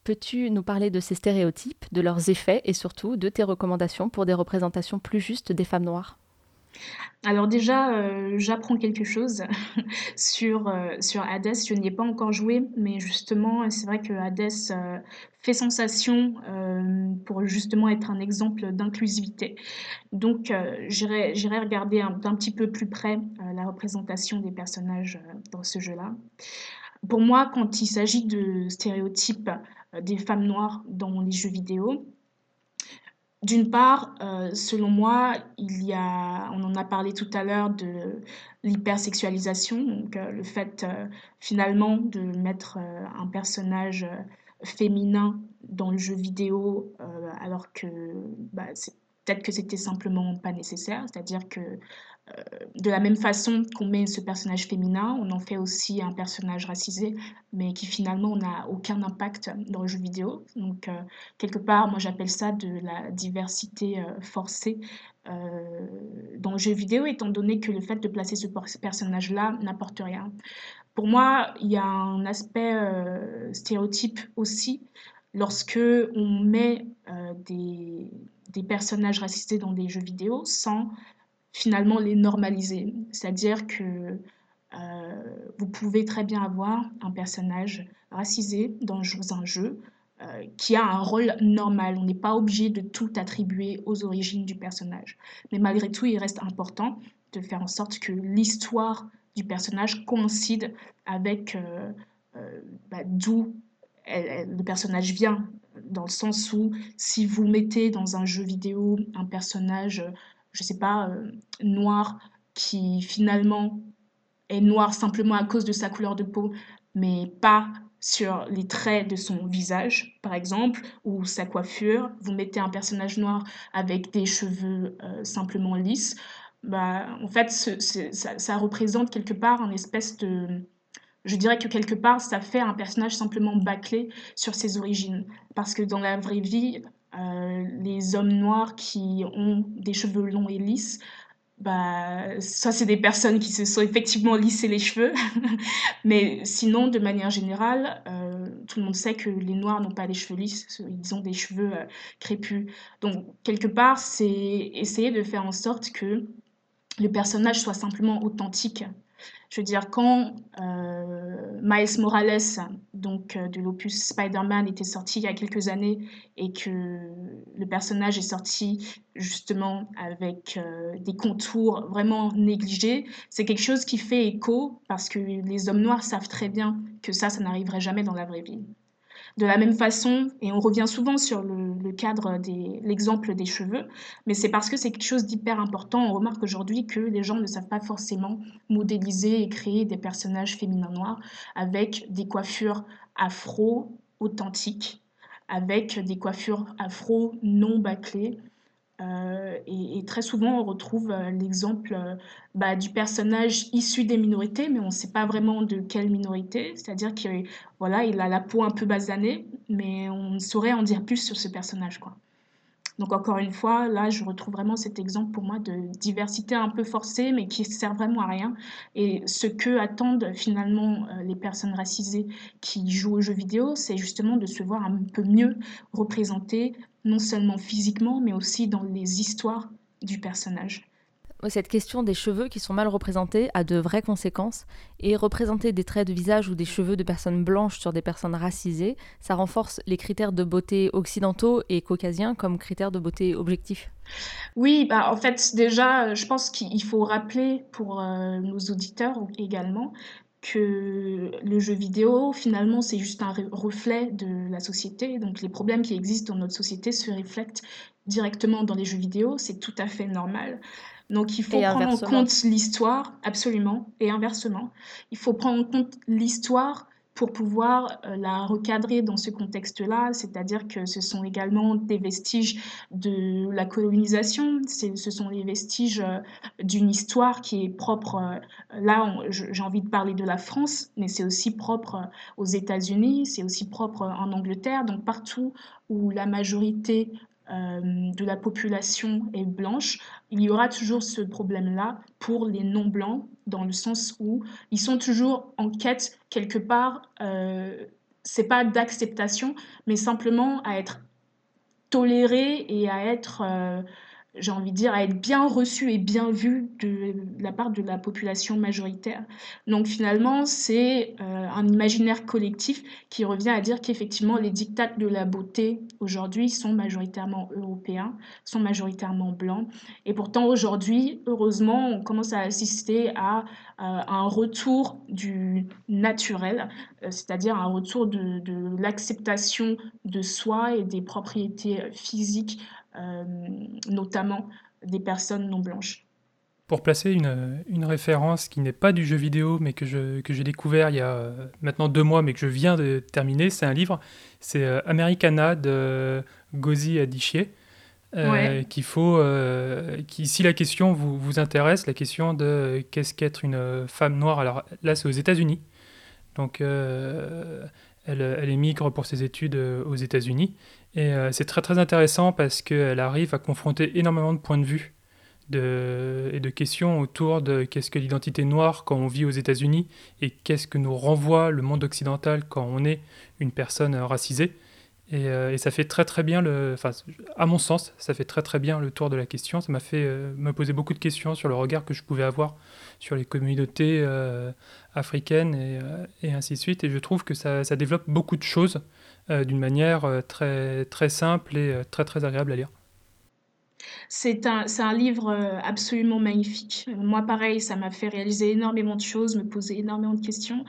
Peux-tu nous parler de ces stéréotypes, de leurs effets et surtout de tes recommandations pour des représentations plus justes des femmes noires? Alors déjà, euh, j'apprends quelque chose *laughs* sur, euh, sur Hades. Je n'y ai pas encore joué, mais justement, c'est vrai que Hades euh, fait sensation pour justement être un exemple d'inclusivité. Donc, j'irai regarder d'un petit peu plus près la représentation des personnages dans ce jeu-là. Pour moi, quand il s'agit de stéréotypes des femmes noires dans les jeux vidéo, d'une part, euh, selon moi, il y a, on en a parlé tout à l'heure de l'hypersexualisation, donc euh, le fait euh, finalement de mettre un personnage féminin dans le jeu vidéo alors que bah, peut-être que c'était simplement pas nécessaire, c'est-à-dire que de la même façon qu'on met ce personnage féminin, on en fait aussi un personnage racisé, mais qui finalement n'a aucun impact dans le jeu vidéo. Donc, euh, quelque part, moi j'appelle ça de la diversité euh, forcée dans le jeu vidéo, étant donné que le fait de placer ce personnage-là n'apporte rien. Pour moi, il y a un aspect stéréotype aussi lorsque on met des, des personnages racisés dans des jeux vidéo sans finalement les normaliser. C'est-à-dire que euh, vous pouvez très bien avoir un personnage racisé dans un jeu euh, qui a un rôle normal. On n'est pas obligé de tout attribuer aux origines du personnage. Mais malgré tout, il reste important de faire en sorte que l'histoire du personnage coïncide avec euh, bah, d'où le personnage vient, dans le sens où si vous mettez dans un jeu vidéo un personnage je sais pas, euh, noir qui finalement est noir simplement à cause de sa couleur de peau, mais pas sur les traits de son visage, par exemple, ou sa coiffure. Vous mettez un personnage noir avec des cheveux euh, simplement lisses. Bah, en fait, ça, représente quelque part un espèce de... Je dirais que quelque part, ça fait un personnage simplement bâclé sur ses origines. Parce que dans la vraie vie, les hommes noirs qui ont des cheveux longs et lisses bah, ça, c'est des personnes qui se sont effectivement lissées les cheveux. *laughs* Mais sinon, de manière générale, euh, tout le monde sait que les Noirs n'ont pas des cheveux lisses, ils ont des cheveux euh, crépus. Donc, quelque part, c'est essayer de faire en sorte que le personnage soit simplement authentique je veux dire, quand euh, Miles Morales, donc euh, de l'opus Spider-Man, était sorti il y a quelques années et que le personnage est sorti justement avec euh, des contours vraiment négligés, c'est quelque chose qui fait écho parce que les hommes noirs savent très bien que ça, ça n'arriverait jamais dans la vraie vie. De la même façon, et on revient souvent sur le, cadre de l'exemple des cheveux, mais c'est parce que c'est quelque chose d'hyper important. On remarque aujourd'hui que les gens ne savent pas forcément modéliser et créer des personnages féminins noirs avec des coiffures afro authentiques, avec des coiffures afro non bâclées, euh, et, très souvent, on retrouve euh, l'exemple euh, bah, du personnage issu des minorités, mais on ne sait pas vraiment de quelle minorité. C'est-à-dire qu'il voilà, il a la peau un peu basanée, mais on ne saurait en dire plus sur ce personnage. Quoi. Donc encore une fois, là, je retrouve vraiment cet exemple pour moi de diversité un peu forcée, mais qui sert vraiment à rien. Et ce que attendent finalement les personnes racisées qui jouent aux jeux vidéo, c'est justement de se voir un peu mieux représentées non seulement physiquement, mais aussi dans les histoires du personnage. Cette question des cheveux qui sont mal représentés a de vraies conséquences, et représenter des traits de visage ou des cheveux de personnes blanches sur des personnes racisées, ça renforce les critères de beauté occidentaux et caucasiens comme critères de beauté objectifs. Oui, bah en fait déjà, je pense qu'il faut rappeler pour euh, nos auditeurs également que le jeu vidéo, finalement, c'est juste un reflet de la société. Donc les problèmes qui existent dans notre société se reflètent directement dans les jeux vidéo. C'est tout à fait normal. Donc il faut prendre en compte l'histoire, absolument, et inversement. Il faut prendre en compte l'histoire pour pouvoir euh, la recadrer dans ce contexte-là, c'est-à-dire que ce sont également des vestiges de la colonisation, ce sont les vestiges euh, d'une histoire qui est propre, euh, là j'ai envie de parler de la France, mais c'est aussi propre aux États-Unis, c'est aussi propre en Angleterre, donc partout où la majorité de la population est blanche, il y aura toujours ce problème-là pour les non-blancs, dans le sens où ils sont toujours en quête quelque part, euh, c'est pas d'acceptation, mais simplement à être tolérés et à être euh, j'ai envie de dire, à être bien reçu et bien vu de, la part de la population majoritaire. Donc finalement, c'est euh, un imaginaire collectif qui revient à dire qu'effectivement, les dictats de la beauté aujourd'hui sont majoritairement européens, sont majoritairement blancs. Et pourtant, aujourd'hui, heureusement, on commence à assister à, euh, un retour du naturel, euh, c'est-à-dire un retour de, l'acceptation de soi et des propriétés physiques notamment des personnes non blanches. Pour placer une, une référence qui n'est pas du jeu vidéo, mais que, je, que j'ai découvert il y a euh, maintenant deux mois, mais que je viens de terminer, c'est un livre, c'est euh, Americana de Gozi Adichie. qu'il faut, qui, si la question vous, vous, intéresse, la question de qu'est-ce qu'être une femme noire, alors là c'est aux États-Unis, donc elle, elle émigre pour ses études aux États-Unis et euh, c'est très très intéressant parce qu'elle arrive à confronter énormément de points de vue et de questions autour de qu'est-ce que l'identité noire quand on vit aux États-Unis et qu'est-ce que nous renvoie le monde occidental quand on est une personne racisée. Et, euh, ça fait très très bien le, à mon sens, ça fait très très bien le tour de la question. Ça m'a fait euh, me poser beaucoup de questions sur le regard que je pouvais avoir sur les communautés africaines et, et, ainsi de suite. Et je trouve que ça, développe beaucoup de choses euh, d'une manière euh, très, très simple et euh, très très agréable à lire. C'est un, un, livre absolument magnifique. Moi, pareil, ça m'a fait réaliser énormément de choses, me poser énormément de questions.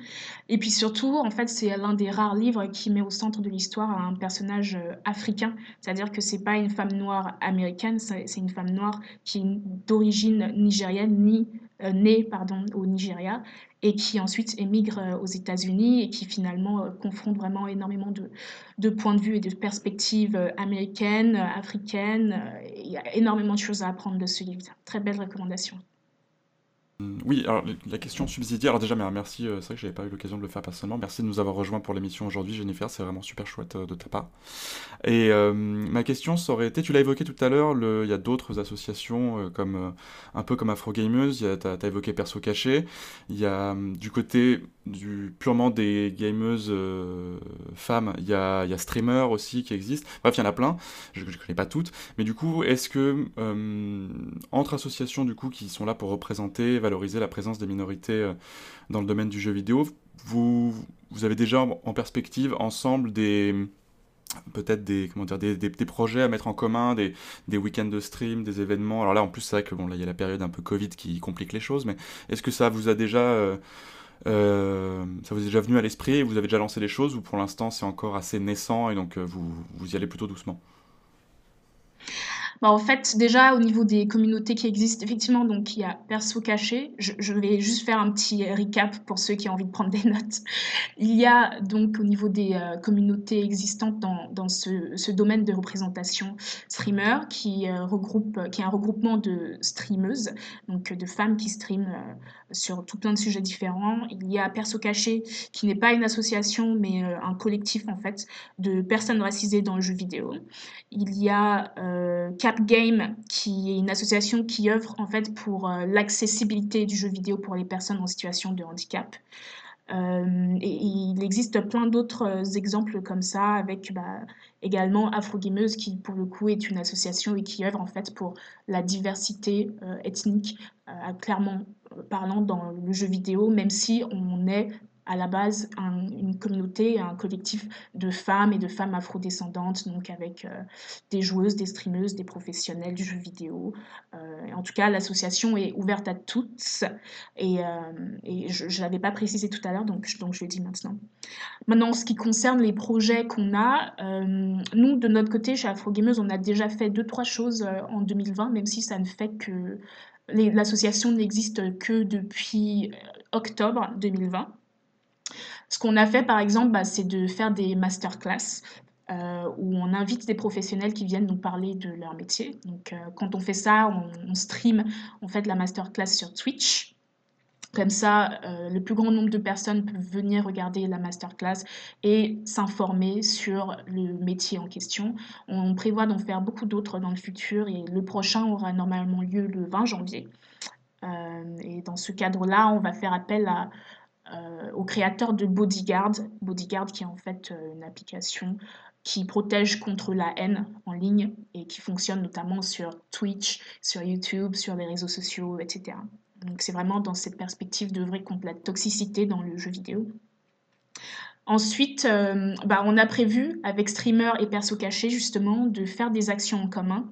Et puis surtout, en fait, c'est l'un des rares livres qui met au centre de l'histoire un personnage africain. C'est-à-dire que c'est pas une femme noire américaine, c'est une femme noire qui est d'origine nigérienne ni né pardon, au Nigeria et qui ensuite émigre aux États-Unis et qui finalement confronte vraiment énormément de, de, points de vue et de perspectives américaines, africaines. Il y a énormément de choses à apprendre de ce livre. Très belle recommandation. Oui, alors la question subsidiaire, alors déjà merci, euh, c'est vrai que j'avais pas eu l'occasion de le faire personnellement, merci de nous avoir rejoints pour l'émission aujourd'hui Jennifer, c'est vraiment super chouette euh, de ta part. Et euh, ma question ça aurait été, tu l'as évoqué tout à l'heure, il y a d'autres associations comme un peu comme Afro Gameuse, tu as, évoqué Perso Caché, il y a du côté du purement des gameuses femmes, il y a, y Streamer aussi qui existe, bref il y en a plein, je, ne connais pas toutes, mais du coup est-ce que entre associations du coup qui sont là pour représenter, valoriser la présence des minorités euh, dans le domaine du jeu vidéo. Vous, vous avez déjà en perspective ensemble des peut-être des comment dire des, des, projets à mettre en commun des, des week-ends de stream des événements alors là en plus c'est vrai que bon là il y a la période un peu Covid qui complique les choses mais est-ce que ça vous a déjà euh, euh, ça vous est déjà venu à l'esprit vous avez déjà lancé les choses ou pour l'instant c'est encore assez naissant et donc vous, vous y allez plutôt doucement? Bah, en fait, déjà au niveau des communautés qui existent, effectivement, donc il y a Perso Caché. Je, vais juste faire un petit recap pour ceux qui ont envie de prendre des *laughs* notes. Il y a donc au niveau des euh, communautés existantes dans, ce, domaine de représentation streamer, qui, euh, regroupe, qui est un regroupement de streameuses, donc de femmes qui streament euh, sur tout plein de sujets différents. Il y a Perso Caché, qui n'est pas une association, mais euh, un collectif en fait de personnes racisées dans le jeu vidéo. Il y a euh, Cap Game, qui est une association qui œuvre en fait pour euh, l'accessibilité du jeu vidéo pour les personnes en situation de handicap. et il existe plein d'autres exemples comme ça, avec bah, également Afro Gameuse, qui pour le coup est une association et qui œuvre en fait pour la diversité ethnique, clairement parlant dans le jeu vidéo, même si on est à la base une communauté, un collectif de femmes et de femmes afrodescendantes, donc avec euh, des joueuses, des streameuses, des professionnels du jeu vidéo. Euh, en tout cas, l'association est ouverte à toutes et, euh, je ne l'avais pas précisé tout à l'heure, donc, je le dis maintenant. Maintenant, en ce qui concerne les projets qu'on a, nous, de notre côté, chez Afro Gameuse, on a déjà fait deux, trois choses en 2020, même si ça ne fait que L'association n'existe que depuis octobre 2020. Ce qu'on a fait, par exemple, bah, c'est de faire des masterclass euh, où on invite des professionnels qui viennent nous parler de leur métier. Donc, euh, quand on fait ça, on, on, stream en fait la masterclass sur Twitch. Comme ça, euh, le plus grand nombre de personnes peuvent venir regarder la masterclass et s'informer sur le métier en question. On prévoit d'en faire beaucoup d'autres dans le futur et le prochain aura normalement lieu le 20 janvier. Et dans ce cadre-là, on va faire appel à, au créateur de Bodyguard, Bodyguard qui est en fait une application qui protège contre la haine en ligne et qui fonctionne notamment sur Twitch, sur YouTube, sur les réseaux sociaux, etc. Donc c'est vraiment dans cette perspective de vraie complète toxicité dans le jeu vidéo. Ensuite, euh, bah, on a prévu avec Streamer et Perso Caché justement de faire des actions en commun.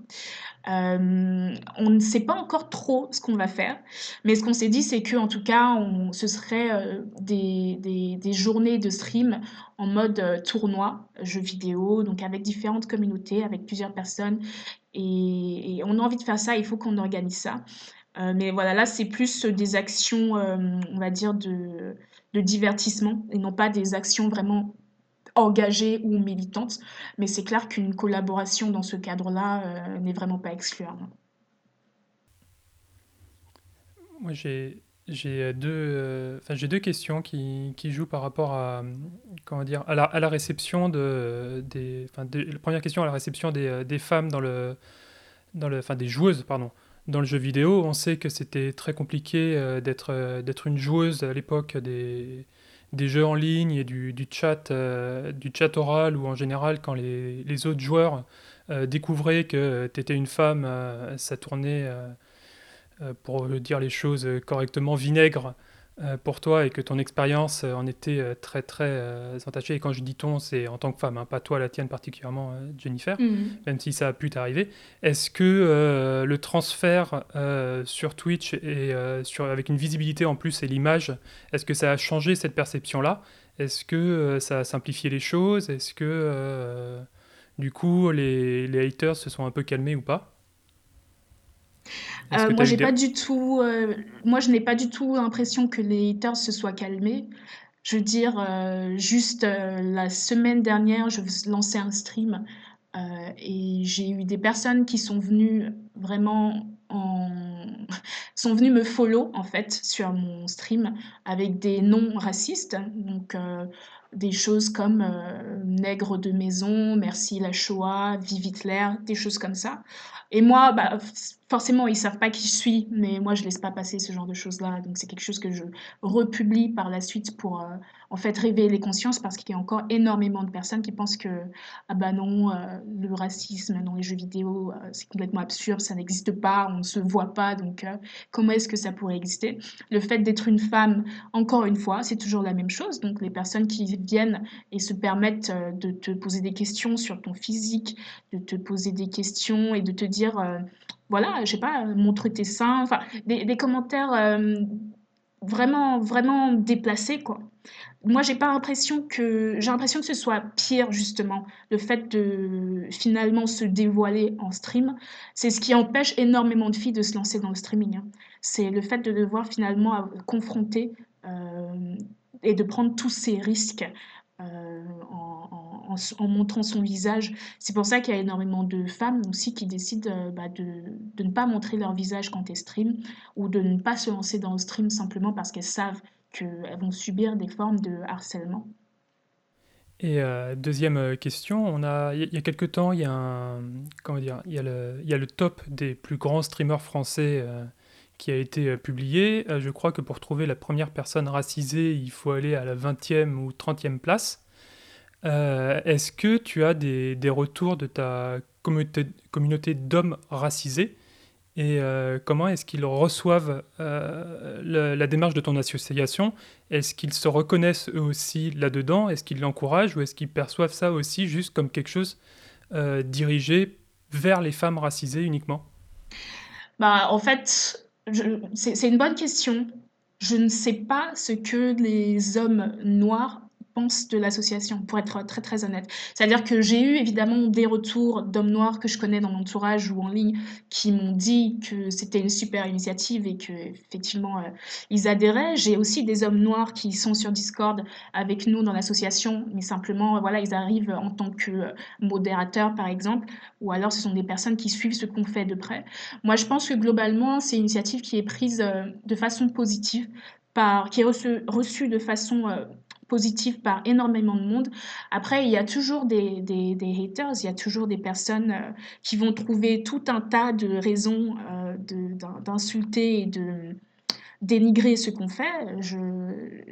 Euh, on ne sait pas encore trop ce qu'on va faire, mais ce qu'on s'est dit, c'est que en tout cas, ce serait euh, des, des, journées de stream en mode tournoi, jeu vidéo, donc avec différentes communautés, avec plusieurs personnes. Et, et, on a envie de faire ça, il faut qu'on organise ça. Euh, mais voilà, là, c'est plus des actions, euh, on va dire, de, de, divertissement et non pas des actions vraiment engagées ou militantes. Mais c'est clair qu'une collaboration dans ce cadre-là euh, n'est vraiment pas exclue. Moi, j'ai. J'ai deux, enfin, j'ai deux questions qui, jouent par rapport à, comment dire, à la, réception de, des, la première question à la réception des, femmes dans le, dans le, enfin, des joueuses, pardon, dans le jeu vidéo. On sait que c'était très compliqué euh, euh, d'être une joueuse à l'époque des, des jeux en ligne et du, chat, euh, du chat oral ou en général quand les, autres joueurs découvraient que tu étais une femme, ça tournait, pour dire les choses correctement, vinaigre euh, pour toi et que ton expérience euh, en était euh, très très entachée. Et quand je dis ton, c'est en tant que femme, hein, pas toi la tienne particulièrement, Jennifer, mhm. même si ça a pu t'arriver. Est-ce que le transfert sur Twitch et sur, avec une visibilité en plus et l'image, est-ce que ça a changé cette perception-là? Est-ce que ça a simplifié les choses? Est-ce que du coup les, les haters se sont un peu calmés ou pas? Que moi, j'ai pas du tout, euh, moi, je n'ai pas du tout l'impression que les haters se soient calmés. Je veux dire, euh, juste euh, la semaine dernière, je lançais un stream euh, et j'ai eu des personnes qui sont venues vraiment en... *laughs* sont venues me follow en fait sur mon stream avec des noms racistes, donc euh, des choses comme euh, nègre de maison, merci la Shoah, vive Hitler, des choses comme ça. Et moi, bah, forcément, ils savent pas qui je suis, mais moi, je laisse pas passer ce genre de choses-là. Donc, c'est quelque chose que je republie par la suite pour, euh, en fait, réveiller les consciences parce qu'il y a encore énormément de personnes qui pensent que, ah bah non, euh, le racisme dans les jeux vidéo, euh, c'est complètement absurde, ça n'existe pas, on ne se voit pas, donc euh, comment est-ce que ça pourrait exister? Le fait d'être une femme, encore une fois, c'est toujours la même chose. Donc, les personnes qui viennent et se permettent euh, de te poser des questions sur ton physique, de te poser des questions et de te dire, euh, voilà, je sais pas, montre tes seins, enfin, des, commentaires euh, vraiment, vraiment déplacés, quoi. Moi, j'ai pas l'impression que, j'ai l'impression que ce soit pire, justement, le fait de finalement se dévoiler en stream. C'est ce qui empêche énormément de filles de se lancer dans le streaming. hein. C'est le fait de devoir finalement confronter euh, et de prendre tous ces risques euh, en, en- montrant son visage. C'est pour ça qu'il y a énormément de femmes aussi qui décident euh, bah, de, de ne pas montrer leur visage quand elles streament ou de ne pas se lancer dans le stream simplement parce qu'elles savent qu'elles vont subir des formes de harcèlement. Et euh, deuxième euh, question, on a, il y a- quelques temps, il y a un, comment dire, il y a le, il y a le top des plus grands streamers français qui a été publié. Je crois que pour trouver la première personne racisée, il faut aller à la 20e ou 30e place. Euh, Est-ce que tu as des, des retours de ta communauté, communauté d'hommes racisés et euh, comment est-ce qu'ils reçoivent euh, la, démarche de ton association? Est-ce qu'ils se reconnaissent eux aussi là-dedans? Est-ce qu'ils l'encouragent ou est-ce qu'ils perçoivent ça aussi juste comme quelque chose dirigé vers les femmes racisées uniquement? Bah, en fait, c'est une bonne question. Je ne sais pas ce que les hommes noirs pensent de l'association, pour être très très honnête. C'est-à-dire que j'ai eu évidemment des retours d'hommes noirs que je connais dans mon entourage ou en ligne qui m'ont dit que c'était une super initiative et que effectivement euh, ils adhéraient. J'ai aussi des hommes noirs qui sont sur Discord avec nous dans l'association, mais simplement voilà ils arrivent en tant que euh, modérateurs par exemple, ou alors ce sont des personnes qui suivent ce qu'on fait de près. Moi, je pense que globalement, c'est une initiative qui est prise euh, de façon positive, par, qui est reçue, reçue de façon euh, positive par énormément de monde. Après, il y a toujours des, des, haters, il y a toujours des personnes euh, qui vont trouver tout un tas de raisons euh, d'insulter et de dénigrer ce qu'on fait. Je,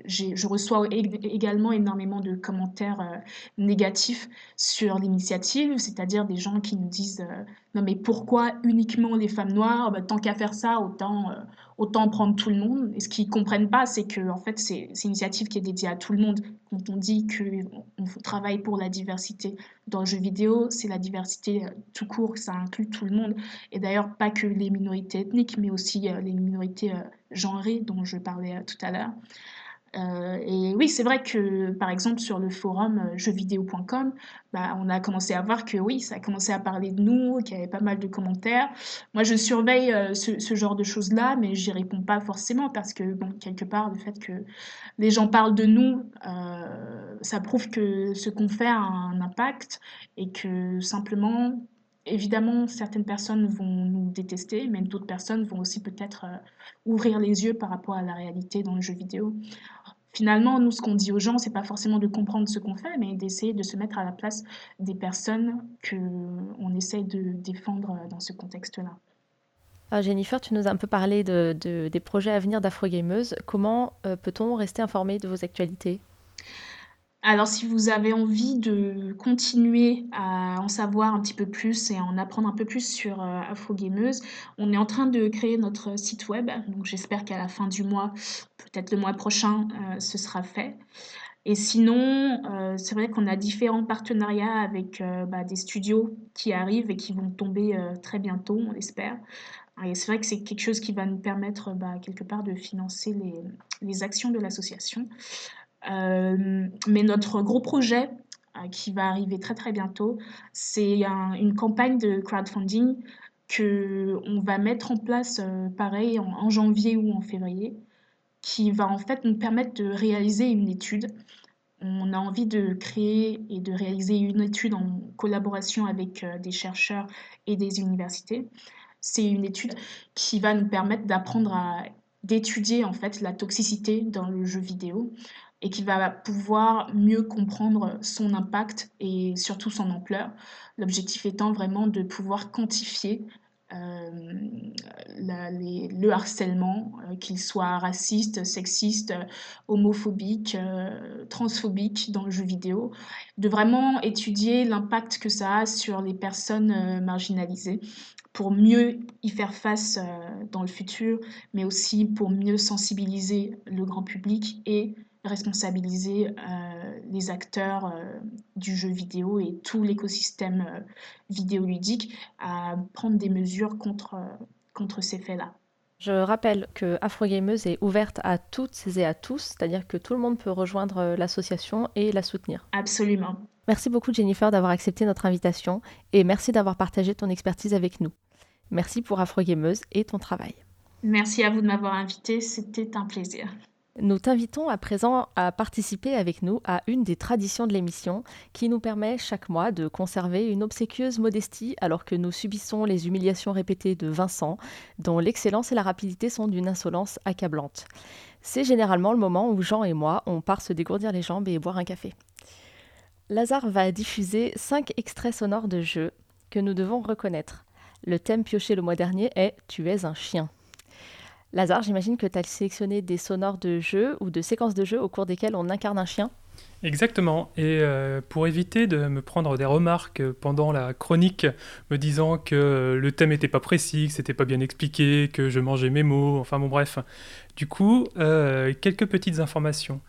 je reçois ég- également énormément de commentaires euh, négatifs sur l'initiative, c'est-à-dire des gens qui nous disent non mais pourquoi uniquement les femmes noires? Bah, Tant qu'à faire ça, autant, autant prendre tout le monde. Et ce qu'ils comprennent pas, c'est que en fait c'est une initiative qui est dédiée à tout le monde. Quand on dit qu'on on travaille pour la diversité dans le jeu vidéo, c'est la diversité euh, tout court, ça inclut tout le monde. Et d'ailleurs pas que les minorités ethniques, mais aussi euh, les minorités euh, genrées dont je parlais tout à l'heure. Euh, et oui, c'est vrai que, par exemple, sur le forum euh, jeuxvideo.com, bah, on a commencé à voir que oui, ça a commencé à parler de nous, qu'il y avait pas mal de commentaires. Moi, je surveille euh, ce, genre de choses-là, mais j'y réponds pas forcément parce que, bon, quelque part, le fait que les gens parlent de nous, ça prouve que ce qu'on fait a un impact et que simplement, évidemment, certaines personnes vont nous détester, mais d'autres personnes vont aussi peut-être euh, ouvrir les yeux par rapport à la réalité dans le jeu vidéo. Finalement, nous, ce qu'on dit aux gens, c'est pas forcément de comprendre ce qu'on fait, mais d'essayer de se mettre à la place des personnes que on essaye de défendre euh, dans ce contexte-là. Ah, Jennifer, tu nous as un peu parlé de, de- des projets à venir d'Afrogameuse. Comment euh, peut-on rester informé de vos actualités? Alors, si vous avez envie de continuer à en savoir un petit peu plus et à en apprendre un peu plus sur euh, Afrogameuse, on est en train de créer notre site web. Donc, j'espère qu'à la fin du mois, peut-être le mois prochain, euh, ce sera fait. Et sinon, euh, c'est vrai qu'on a différents partenariats avec bah, des studios qui arrivent et qui vont tomber très bientôt, on l'espère. Et c'est vrai que c'est quelque chose qui va nous permettre bah, quelque part de financer les actions de l'association. Euh, mais notre gros projet euh, qui va arriver très très bientôt, c'est un- une campagne de crowdfunding que on va mettre en place, euh, pareil, en, janvier ou en février, qui va en fait nous permettre de réaliser une étude. On a envie de créer et de réaliser une étude en collaboration avec des chercheurs et des universités. C'est une étude qui va nous permettre d'apprendre à d'étudier en fait la toxicité dans le jeu vidéo et qui va pouvoir mieux comprendre son impact et surtout son ampleur. L'objectif étant vraiment de pouvoir quantifier euh, le harcèlement, euh, qu'il soit raciste, sexiste, euh, homophobique, transphobique dans le jeu vidéo, de vraiment étudier l'impact que ça a sur les personnes euh, marginalisées pour mieux y faire face dans le futur, mais aussi pour mieux sensibiliser le grand public et responsabiliser euh, les acteurs euh, du jeu vidéo et tout l'écosystème euh, vidéoludique à prendre des mesures contre, contre ces faits-là. Je rappelle que Afrogameuse est ouverte à toutes et à tous, c'est-à-dire que tout le monde peut rejoindre l'association et la soutenir. Absolument. Merci beaucoup Jennifer d'avoir accepté notre invitation et merci d'avoir partagé ton expertise avec nous. Merci pour Afrogameuse et ton travail. Merci à vous de m'avoir invité, c'était un plaisir. Nous t'invitons à présent à participer avec nous à une des traditions de l'émission qui nous permet chaque mois de conserver une obséquieuse modestie alors que nous subissons les humiliations répétées de Vincent, dont l'excellence et la rapidité sont d'une insolence accablante. C'est généralement le moment où Jean et moi, on part se dégourdir les jambes et boire un café. Lazare va diffuser cinq extraits sonores de jeux que nous devons reconnaître. Le thème pioché le mois dernier est Tu es un chien. Lazare, j'imagine que tu as sélectionné des sonores de jeux ou de séquences de jeux au cours desquelles on incarne un chien. Exactement. Et euh, pour éviter de me prendre des remarques pendant la chronique me disant que le thème n'était pas précis, que c'était pas bien expliqué, que je mangeais mes mots, enfin bon bref. Du coup, euh, quelques petites informations.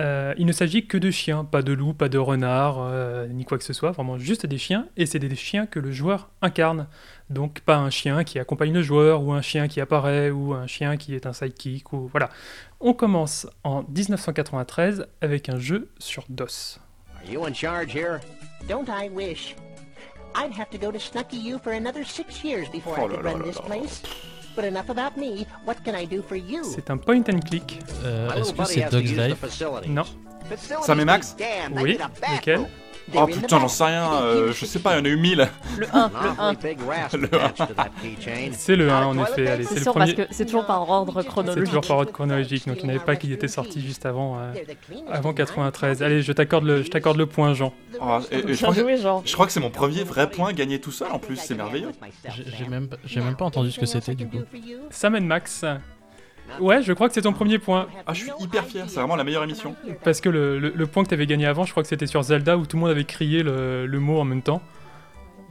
Euh, il ne s'agit que de chiens, pas de loups, pas de renards, euh, ni quoi que ce soit, vraiment juste des chiens, et c'est des chiens que le joueur incarne. Donc pas un chien qui accompagne le joueur, ou un chien qui apparaît, ou un chien qui est un sidekick, ou voilà. On commence en 1993 avec un jeu sur DOS. Are you in charge here? Don't I wish? I'd have to go to Snucky U for another six years before Oh I could run this place? Enough about me. What can I do for you? C'est un point and click. Euh, Est-ce que c'est has to Dog's use the Life? facilities. Non. Sam et Max? Oui, lequel Oh putain, j'en sais rien, euh, je sais pas, il y en a eu mille. Le 1, An le 1. awfully big rasp Le attached to that keychain. C'est le 1 en effet, allez, c'est C'est le sûr parce premier. que c'est toujours par ordre C'est chronologique. toujours par ordre chronologique, donc il n'y avait pas qu'il était sorti juste avant, euh, avant 93. Allez, je t'accorde le, je t'accorde le point, Jean. Oh, et- et je, Bien crois que, joué, Jean. je crois que c'est mon premier vrai point gagné tout seul en plus, c'est merveilleux. J'ai même, pas- j'ai même pas entendu ce que c'était du coup. Sam Max. Ouais, je crois que c'est ton premier point. Ah, je suis hyper fier, c'est vraiment la meilleure émission. Parce que le, le- le point que tu avais gagné avant, je crois que c'était sur Zelda où tout le monde avait crié le, le mot en même temps.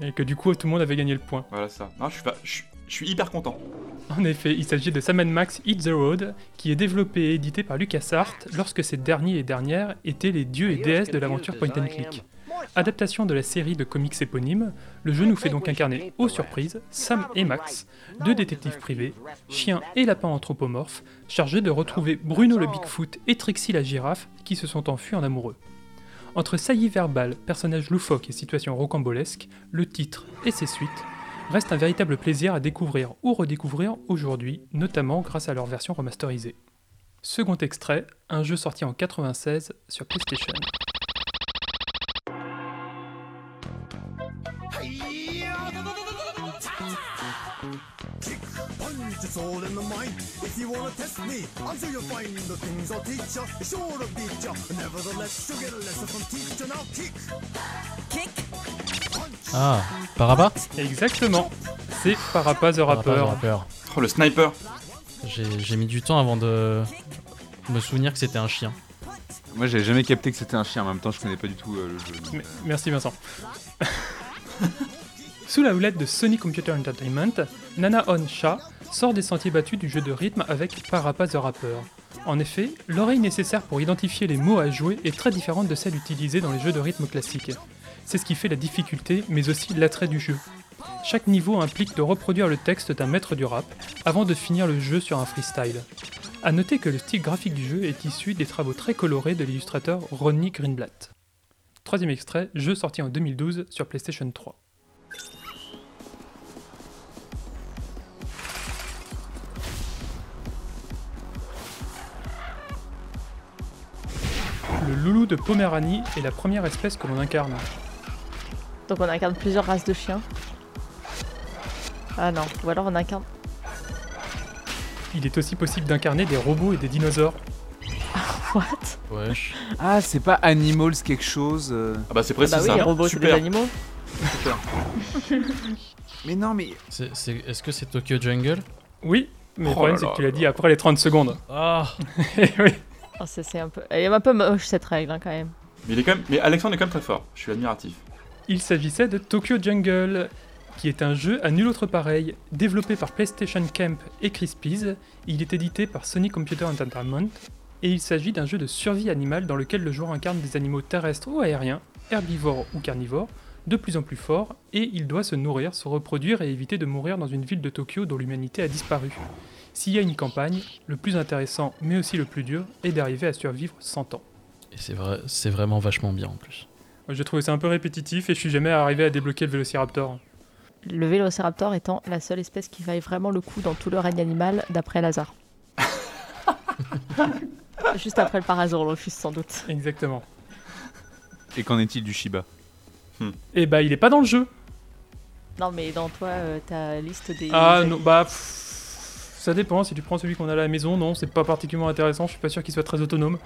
Et que du coup, tout le monde avait gagné le point. Voilà ça. Non, je suis, pas- je, suis- je suis hyper content. En effet, il s'agit de Sam Max Hit the Road, qui est développé et édité par LucasArts lorsque ces derniers et dernières étaient les dieux et déesses de l'aventure point and click. Adaptation de la série de comics éponyme, le jeu nous fait donc incarner, aux surprises, Sam et Max, deux détectives privés, chiens et lapins anthropomorphes, chargés de retrouver Bruno le Bigfoot et Trixie la girafe qui se sont enfuis en amoureux. Entre saillies verbales, personnages loufoques et situations rocambolesques, le titre et ses suites reste un véritable plaisir à découvrir ou redécouvrir aujourd'hui, notamment grâce à leur version remasterisée. Second extrait, un jeu sorti en 96 sur PlayStation. It's all in the mind. If you wanna test me, I'm sure you'll find the things I'll teach ya. Sure to beat ya. Nevertheless, you'll get a lesson from teacher. Now kick. Kick. Ah, Parappa Exactement, c'est Parappa the Rapper. Oh, le sniper. J'ai j'ai mis du temps avant de me souvenir que c'était un chien. Moi, j'avais jamais capté que c'était un chien. En même temps, je connais pas du tout euh, le jeu. M- Merci Vincent. *laughs* Sous la houlette de Sony Computer Entertainment, Nana On Shah sort des sentiers battus du jeu de rythme avec Parappa the Rapper. En effet, l'oreille nécessaire pour identifier les mots à jouer est très différente de celle utilisée dans les jeux de rythme classiques. C'est ce qui fait la difficulté, mais aussi l'attrait du jeu. Chaque niveau implique de reproduire le texte d'un maître du rap avant de finir le jeu sur un freestyle. A noter que le style graphique du jeu est issu des travaux très colorés de l'illustrateur Ronnie Greenblatt. Troisième extrait, jeu sorti en 2012 sur PlayStation 3. Le loulou de Poméranie est la première espèce que l'on incarne. Donc on incarne plusieurs races de chiens. Ah non, ou alors on incarne. Il est aussi possible d'incarner des robots et des dinosaures. *laughs* What? Wesh. Ah, c'est pas Animals quelque chose euh. Ah bah c'est Ah précis bah oui, ça. les robots c'est des Super. animaux. *laughs* Mais non, mais. C'est- c'est- Est-ce que c'est Tokyo Jungle? Oui, mais le Oh problème là c'est là que tu l'as dit après les 30 secondes. Ah Eh *laughs* oui. Oh, c'est c'est un peu. Elle est un peu moche cette règle hein, quand même. Mais, il est quand même... mais Alexandre est quand même très fort. Je suis admiratif. Il s'agissait de Tokyo Jungle, qui est un jeu à nul autre pareil, développé par PlayStation Camp et Crispies. Il est édité par Sony Computer Entertainment et il s'agit d'un jeu de survie animale dans lequel le joueur incarne des animaux terrestres ou aériens, herbivores ou carnivores, de plus en plus forts, et il doit se nourrir, se reproduire et éviter de mourir dans une ville de Tokyo dont l'humanité a disparu. S'il y a une campagne, le plus intéressant, mais aussi le plus dur, est d'arriver à survivre 100 ans. Et c'est vrai, c'est vraiment vachement bien en plus. J'ai trouvé ça un peu répétitif et je suis jamais arrivé à débloquer le Vélociraptor. Le Vélociraptor étant la seule espèce qui vaille vraiment le coup dans tout le règne animal d'après Lazare. *laughs* Juste après le Parasaurolophus sans doute. Exactement. Et qu'en est-il du Shiba? Et bah il est pas dans le jeu. Non mais dans toi, euh, ta liste des... Ah non, bah pff, ça dépend. Si tu prends celui qu'on a à la maison, non, c'est pas particulièrement intéressant. Je suis pas sûr qu'il soit très autonome.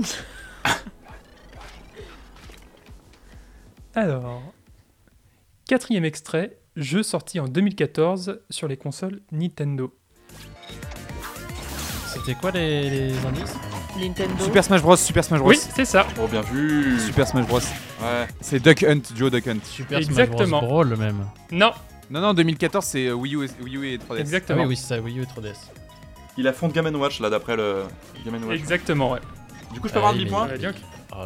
*laughs* Alors, quatrième extrait, jeu sorti en 2014 sur les consoles Nintendo. C'était quoi les, les indices? Nintendo. Super Smash Bros, Super Smash Bros. Oui, c'est ça. Oh bien vu. Super Smash Bros. Ouais. C'est Duck Hunt, Joe Duck Hunt. Super Exactement. Smash Bros. Brawl même. Non, Non, non, 2014, c'est euh, Wii, U et, Wii U et 3DS. Ah exactement. oui, oui, c'est ça, Wii U et 3DS. Il a fond de Game Watch là d'après le Game Watch. Exactement, ouais. Du coup je peux avoir un Ah dis donc. Oh.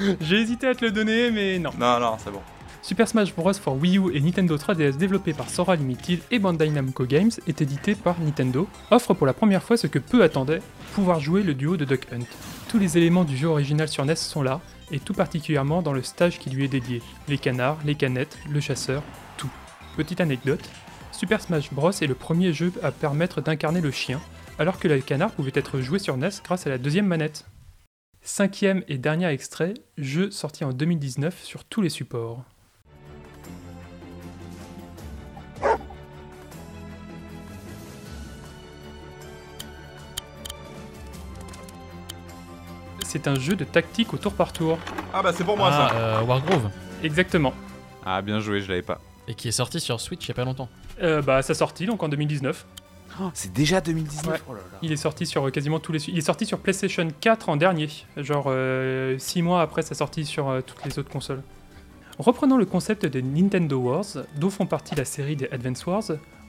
*laughs* J'ai hésité à te le donner, mais non. Non non c'est bon. Super Smash Bros. for Wii U et Nintendo 3DS développé par Sora Limited et Bandai Namco Games est édité par Nintendo, offre pour la première fois ce que peu attendaient, pouvoir jouer le duo de Duck Hunt. Tous les éléments du jeu original sur NES sont là, et tout particulièrement dans le stage qui lui est dédié. Les canards, les canettes, le chasseur, tout. Petite anecdote, Super Smash Bros. est le premier jeu à permettre d'incarner le chien, alors que les canards pouvaient être joués sur NES grâce à la deuxième manette. Cinquième et dernier extrait, jeu sorti en 2019 sur tous les supports. C'est un jeu de tactique au tour par tour. Ah bah c'est pour moi Ah, ça. euh, Wargrove. Exactement. Ah bien joué, je l'avais pas. Et qui est sorti sur Switch il y a pas longtemps. Euh, bah, sa sortie, donc en 2019. Oh, c'est déjà 2019. Ouais. Oh là là. Il est sorti sur euh, quasiment tous les. Il est sorti sur PlayStation 4 en dernier, genre 6 mois après sa sortie sur euh, toutes les autres consoles. Reprenant le concept des Nintendo Wars, dont font partie la série des Advance Wars,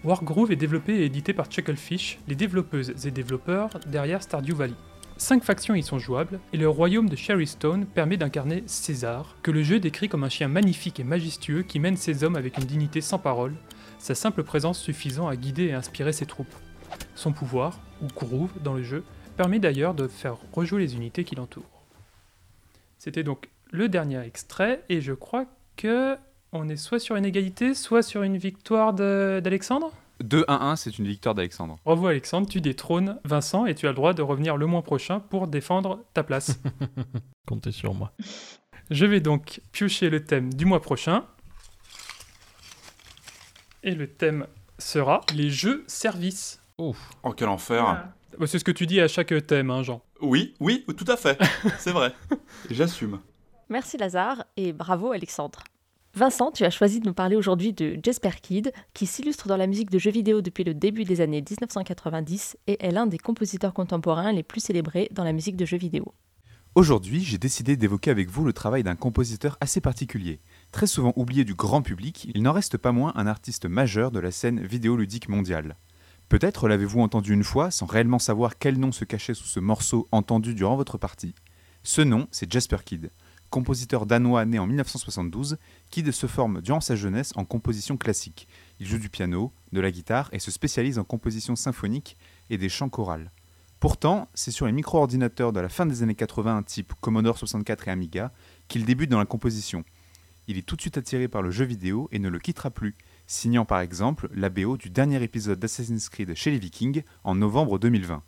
Wargroove est développé et édité par Chucklefish, les développeuses et développeurs derrière Stardew Valley. Cinq factions y sont jouables, et le royaume de Sherrystone permet d'incarner César, que le jeu décrit comme un chien magnifique et majestueux qui mène ses hommes avec une dignité sans parole, sa simple présence suffisant à guider et inspirer ses troupes. Son pouvoir, ou groove dans le jeu, permet d'ailleurs de faire rejouer les unités qui l'entourent. C'était donc le dernier extrait, et je crois que on est soit sur une égalité, soit sur une victoire d'Alexandre? 2-1-1, c'est une victoire d'Alexandre. Bravo Alexandre, tu détrônes Vincent et tu as le droit de revenir le mois prochain pour défendre ta place. *laughs* Comptez sur moi. Je vais donc piocher le thème du mois prochain. Et le thème sera les jeux services. Ouf. Oh quel enfer. Bah, C'est ce que tu dis à chaque thème, hein, Jean. Oui, oui, tout à fait. *laughs* c'est vrai. J'assume. Merci Lazare et bravo Alexandre. Vincent, tu as choisi de nous parler aujourd'hui de Jesper Kid, qui s'illustre dans la musique de jeux vidéo depuis le début des années 1990 et est l'un des compositeurs contemporains les plus célébrés dans la musique de jeux vidéo. Aujourd'hui, j'ai décidé d'évoquer avec vous le travail d'un compositeur assez particulier. Très souvent oublié du grand public, il n'en reste pas moins un artiste majeur de la scène vidéoludique mondiale. Peut-être l'avez-vous entendu une fois sans réellement savoir quel nom se cachait sous ce morceau entendu durant votre partie. Ce nom, c'est Jasper Kidd. Compositeur danois né en 1972, Kidd se forme durant sa jeunesse en composition classique. Il joue du piano, de la guitare et se spécialise en composition symphonique et des chants chorales. Pourtant, c'est sur les micro-ordinateurs de la fin des années 80 type Commodore 64 et Amiga qu'il débute dans la composition. Il est tout de suite attiré par le jeu vidéo et ne le quittera plus, signant par exemple la BO du dernier épisode d'Assassin's Creed chez les Vikings en novembre 2020.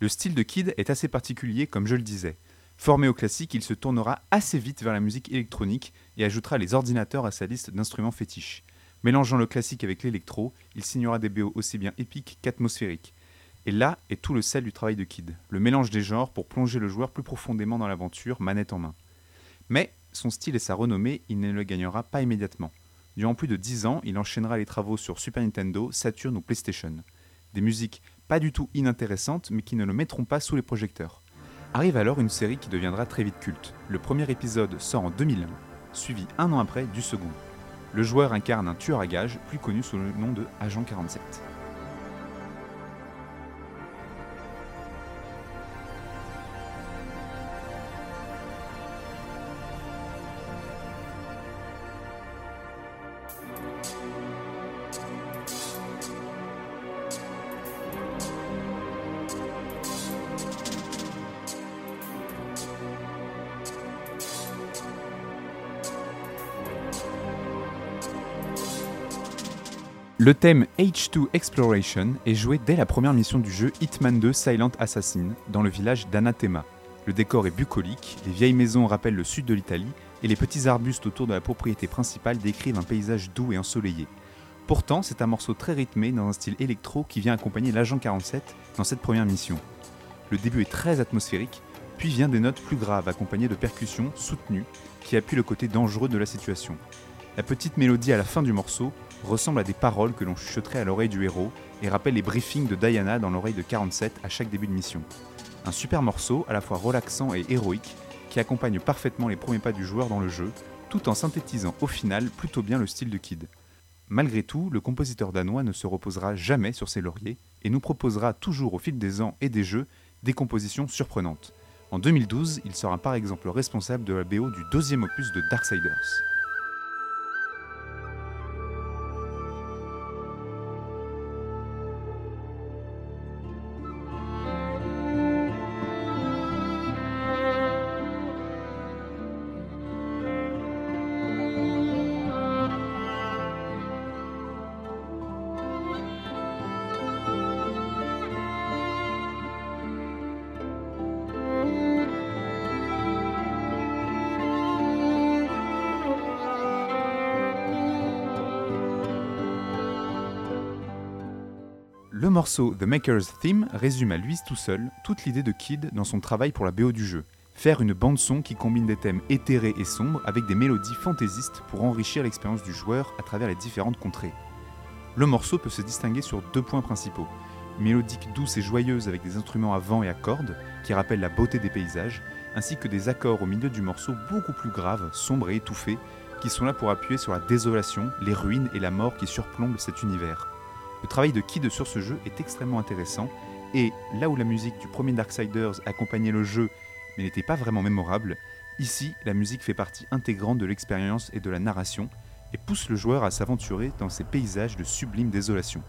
Le style de Kid est assez particulier, comme je le disais. Formé au classique, il se tournera assez vite vers la musique électronique et ajoutera les ordinateurs à sa liste d'instruments fétiches. Mélangeant le classique avec l'électro, il signera des BO aussi bien épiques qu'atmosphériques. Et là est tout le sel du travail de Kid, le mélange des genres pour plonger le joueur plus profondément dans l'aventure, manette en main. Mais son style et sa renommée, il ne le gagnera pas immédiatement. Durant plus de 10 ans, il enchaînera les travaux sur Super Nintendo, Saturn ou PlayStation. Des musiques pas du tout inintéressantes, mais qui ne le mettront pas sous les projecteurs. Arrive alors une série qui deviendra très vite culte. Le premier épisode sort en 2001, suivi un an après du second. Le joueur incarne un tueur à gages, plus connu sous le nom de Agent 47. Le thème H2 Exploration est joué dès la première mission du jeu Hitman 2 Silent Assassin dans le village d'Anathema. Le décor est bucolique, les vieilles maisons rappellent le sud de l'Italie et les petits arbustes autour de la propriété principale décrivent un paysage doux et ensoleillé. Pourtant, c'est un morceau très rythmé dans un style électro qui vient accompagner l'agent 47 dans cette première mission. Le début est très atmosphérique, puis vient des notes plus graves accompagnées de percussions soutenues qui appuient le côté dangereux de la situation. La petite mélodie à la fin du morceau ressemble à des paroles que l'on chuchoterait à l'oreille du héros et rappelle les briefings de Diana dans l'oreille de 47 à chaque début de mission. Un super morceau, à la fois relaxant et héroïque, qui accompagne parfaitement les premiers pas du joueur dans le jeu, tout en synthétisant au final plutôt bien le style de Kid. Malgré tout, le compositeur danois ne se reposera jamais sur ses lauriers et nous proposera toujours au fil des ans et des jeux des compositions surprenantes. En 2012, il sera par exemple responsable de la BO du deuxième opus de Darksiders. Morceau The Maker's Theme résume à lui tout seul toute l'idée de Kid dans son travail pour la BO du jeu. Faire une bande-son qui combine des thèmes éthérés et sombres avec des mélodies fantaisistes pour enrichir l'expérience du joueur à travers les différentes contrées. Le morceau peut se distinguer sur deux points principaux. Mélodique douce et joyeuse avec des instruments à vent et à cordes qui rappellent la beauté des paysages, ainsi que des accords au milieu du morceau beaucoup plus graves, sombres et étouffés, qui sont là pour appuyer sur la désolation, les ruines et la mort qui surplombent cet univers. Le travail de Kid sur ce jeu est extrêmement intéressant, et là où la musique du premier Darksiders accompagnait le jeu mais n'était pas vraiment mémorable, ici la musique fait partie intégrante de l'expérience et de la narration, et pousse le joueur à s'aventurer dans ces paysages de sublime désolation.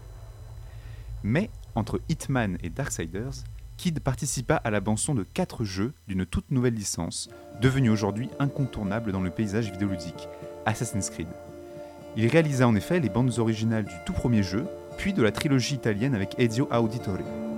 Mais, entre Hitman et Darksiders, Kid participa à la bande-son de 4 jeux d'une toute nouvelle licence, devenue aujourd'hui incontournable dans le paysage vidéoludique, Assassin's Creed. Il réalisa en effet les bandes originales du tout premier jeu, puis de la trilogie italienne avec Ezio Auditore.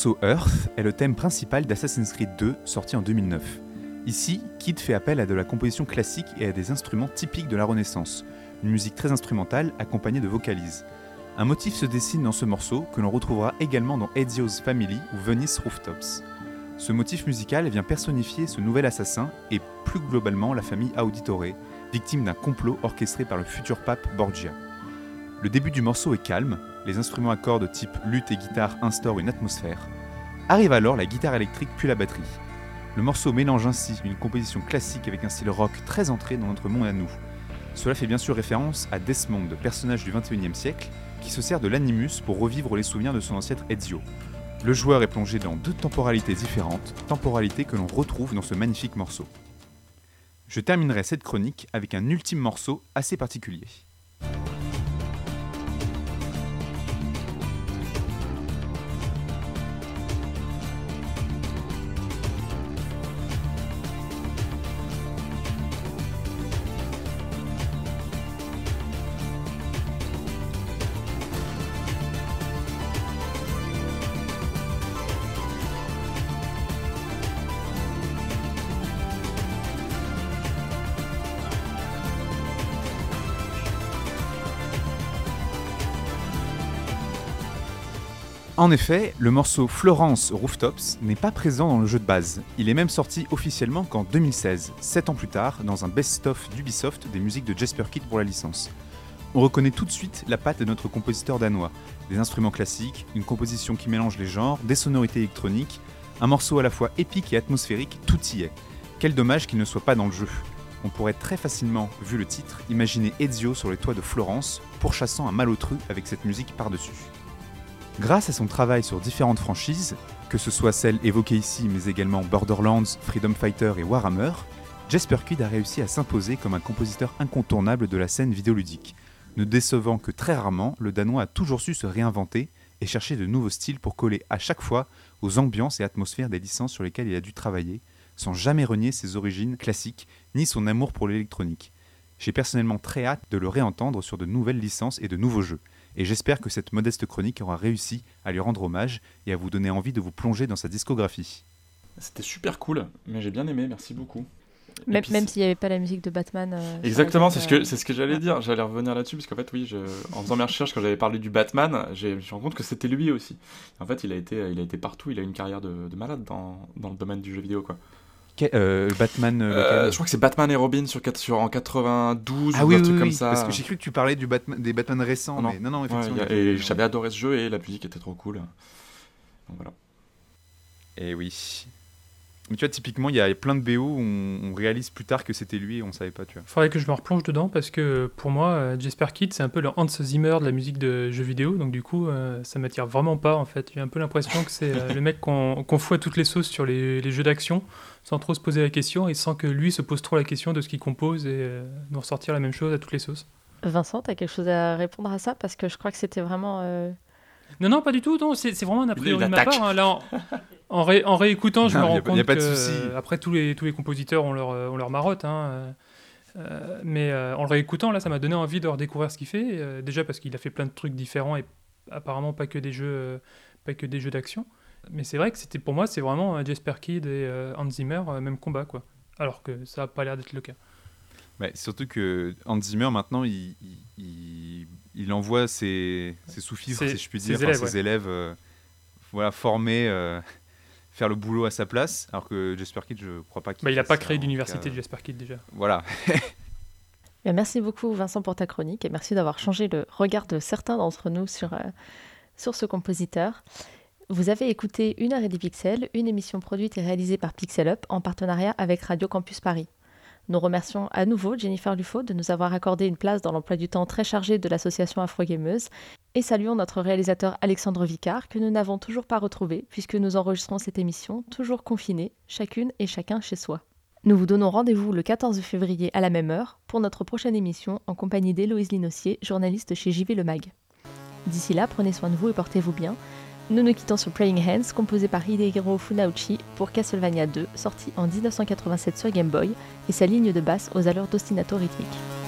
Morceau Earth est le thème principal d'Assassin's Creed 2 sorti en 2009. Ici, Kid fait appel à de la composition classique et à des instruments typiques de la Renaissance, une musique très instrumentale accompagnée de vocalises. Un motif se dessine dans ce morceau que l'on retrouvera également dans Ezio's Family ou Venice Rooftops. Ce motif musical vient personnifier ce nouvel assassin et plus globalement la famille Auditore, victime d'un complot orchestré par le futur pape Borgia. Le début du morceau est calme, les instruments à cordes type lutte et guitare instaurent une atmosphère. Arrive alors la guitare électrique puis la batterie. Le morceau mélange ainsi une composition classique avec un style rock très entré dans notre monde à nous. Cela fait bien sûr référence à Desmond, personnage du 21e siècle, qui se sert de l'animus pour revivre les souvenirs de son ancêtre Ezio. Le joueur est plongé dans deux temporalités différentes, temporalités que l'on retrouve dans ce magnifique morceau. Je terminerai cette chronique avec un ultime morceau assez particulier. En effet, le morceau Florence Rooftops n'est pas présent dans le jeu de base. Il est même sorti officiellement qu'en 2016, 7 ans plus tard, dans un best-of d'Ubisoft des musiques de Jasper Kidd pour la licence. On reconnaît tout de suite la patte de notre compositeur danois. Des instruments classiques, une composition qui mélange les genres, des sonorités électroniques, un morceau à la fois épique et atmosphérique, tout y est. Quel dommage qu'il ne soit pas dans le jeu. On pourrait très facilement, vu le titre, imaginer Ezio sur les toits de Florence, pourchassant un malotru avec cette musique par-dessus. Grâce à son travail sur différentes franchises, que ce soit celles évoquées ici mais également Borderlands, Freedom Fighter et Warhammer, Jasper Kidd a réussi à s'imposer comme un compositeur incontournable de la scène vidéoludique. Ne décevant que très rarement, le Danois a toujours su se réinventer et chercher de nouveaux styles pour coller à chaque fois aux ambiances et atmosphères des licences sur lesquelles il a dû travailler, sans jamais renier ses origines classiques ni son amour pour l'électronique. J'ai personnellement très hâte de le réentendre sur de nouvelles licences et de nouveaux jeux et j'espère que cette modeste chronique aura réussi à lui rendre hommage et à vous donner envie de vous plonger dans sa discographie. C'était super cool, mais j'ai bien aimé, merci beaucoup. Même, même s'il n'y avait pas la musique de Batman. euh, Exactement, c'est ce que, c'est ce que j'allais dire. J'allais revenir là-dessus, parce qu'en fait, oui, je, en faisant mes recherches, quand j'avais parlé du Batman, j'ai- je me suis rendu compte que c'était lui aussi. En fait, il a été, il a été partout, il a une carrière de, de malade dans, dans le domaine du jeu vidéo, quoi. Euh, Batman. euh, Euh, je crois que c'est Batman et Robin sur, quatre- sur, en 92 Ah ou oui, un oui, truc oui, comme ça. parce que j'ai cru que tu parlais du Batman, des Batman récents, mais non, non, Ouais, effectivement. a- et j'avais adoré ce jeu et la musique était trop cool. Donc voilà. Et Eh oui. Mais tu vois, typiquement, il y a plein de BO où on, on réalise plus tard que c'était lui et on savait pas, tu vois. Faudrait que je me replonge dedans parce que pour moi, euh, Jasper Kidd, c'est un peu le Hans Zimmer de la musique de jeux vidéo. Donc du coup, euh, ça m'attire vraiment pas en fait. J'ai un peu l'impression que c'est euh, le mec qu'on qu'on fout à toutes les sauces sur les, les jeux d'action sans trop se poser la question et sans que lui se pose trop la question de ce qu'il compose et euh, nous ressortir la même chose à toutes les sauces. Vincent, t'as quelque chose à répondre à ça? Parce que je crois que c'était vraiment. euh, Non, non, pas du tout. Non, c'est vraiment un a priori de ma part. hein. Là, en, *laughs* en ré- en réécoutant, je Non, me a rends a compte pas de que souci. euh, après tous les tous les compositeurs ont leur euh, ont leur marotte. hein, euh, mais euh, en le réécoutant, là, ça m'a donné envie de redécouvrir ce qu'il fait. euh, déjà parce qu'il a fait plein de trucs différents et apparemment pas que des jeux pas que des jeux d'action. Mais c'est vrai que c'était pour moi, c'est vraiment Jasper Kidd et Hans Zimmer même combat quoi. Alors que ça a pas l'air d'être le cas. Surtout que Hans Zimmer, maintenant, il, il, envoie ses, ses sous-fifres, Ses- si je puis ses dire, enfin, élèves, ses ouais. élèves voilà, formés, faire le boulot à sa place, alors que Jasper Kidd, je crois pas qu'il Bah, il a fasse pas créé d'université cas. Jasper Kidd déjà. Voilà. *laughs* Bien, merci beaucoup Vincent pour ta chronique et merci d'avoir changé le regard de certains d'entre nous sur, euh, sur ce compositeur. Vous avez écouté Une heure et des pixels, une émission produite et réalisée par Pixel Up en partenariat avec Radio Campus Paris. Nous remercions à nouveau Jennifer Lufo de nous avoir accordé une place dans l'emploi du temps très chargé de l'association Afrogameuse et saluons notre réalisateur Alexandre Vicard que nous n'avons toujours pas retrouvé puisque nous enregistrons cette émission toujours confinés, chacune et chacun chez soi. Nous vous donnons rendez-vous le 14 février à la même heure pour notre prochaine émission en compagnie d'Héloïse Linossier, journaliste chez JV Le Mag. D'ici là, prenez soin de vous et portez-vous bien. Nous nous quittons sur Playing Hands, composé par Hidehiro Funauchi pour Castlevania 2, sorti en 1987 sur Game Boy, et sa ligne de basse aux allures d'ostinato rythmique.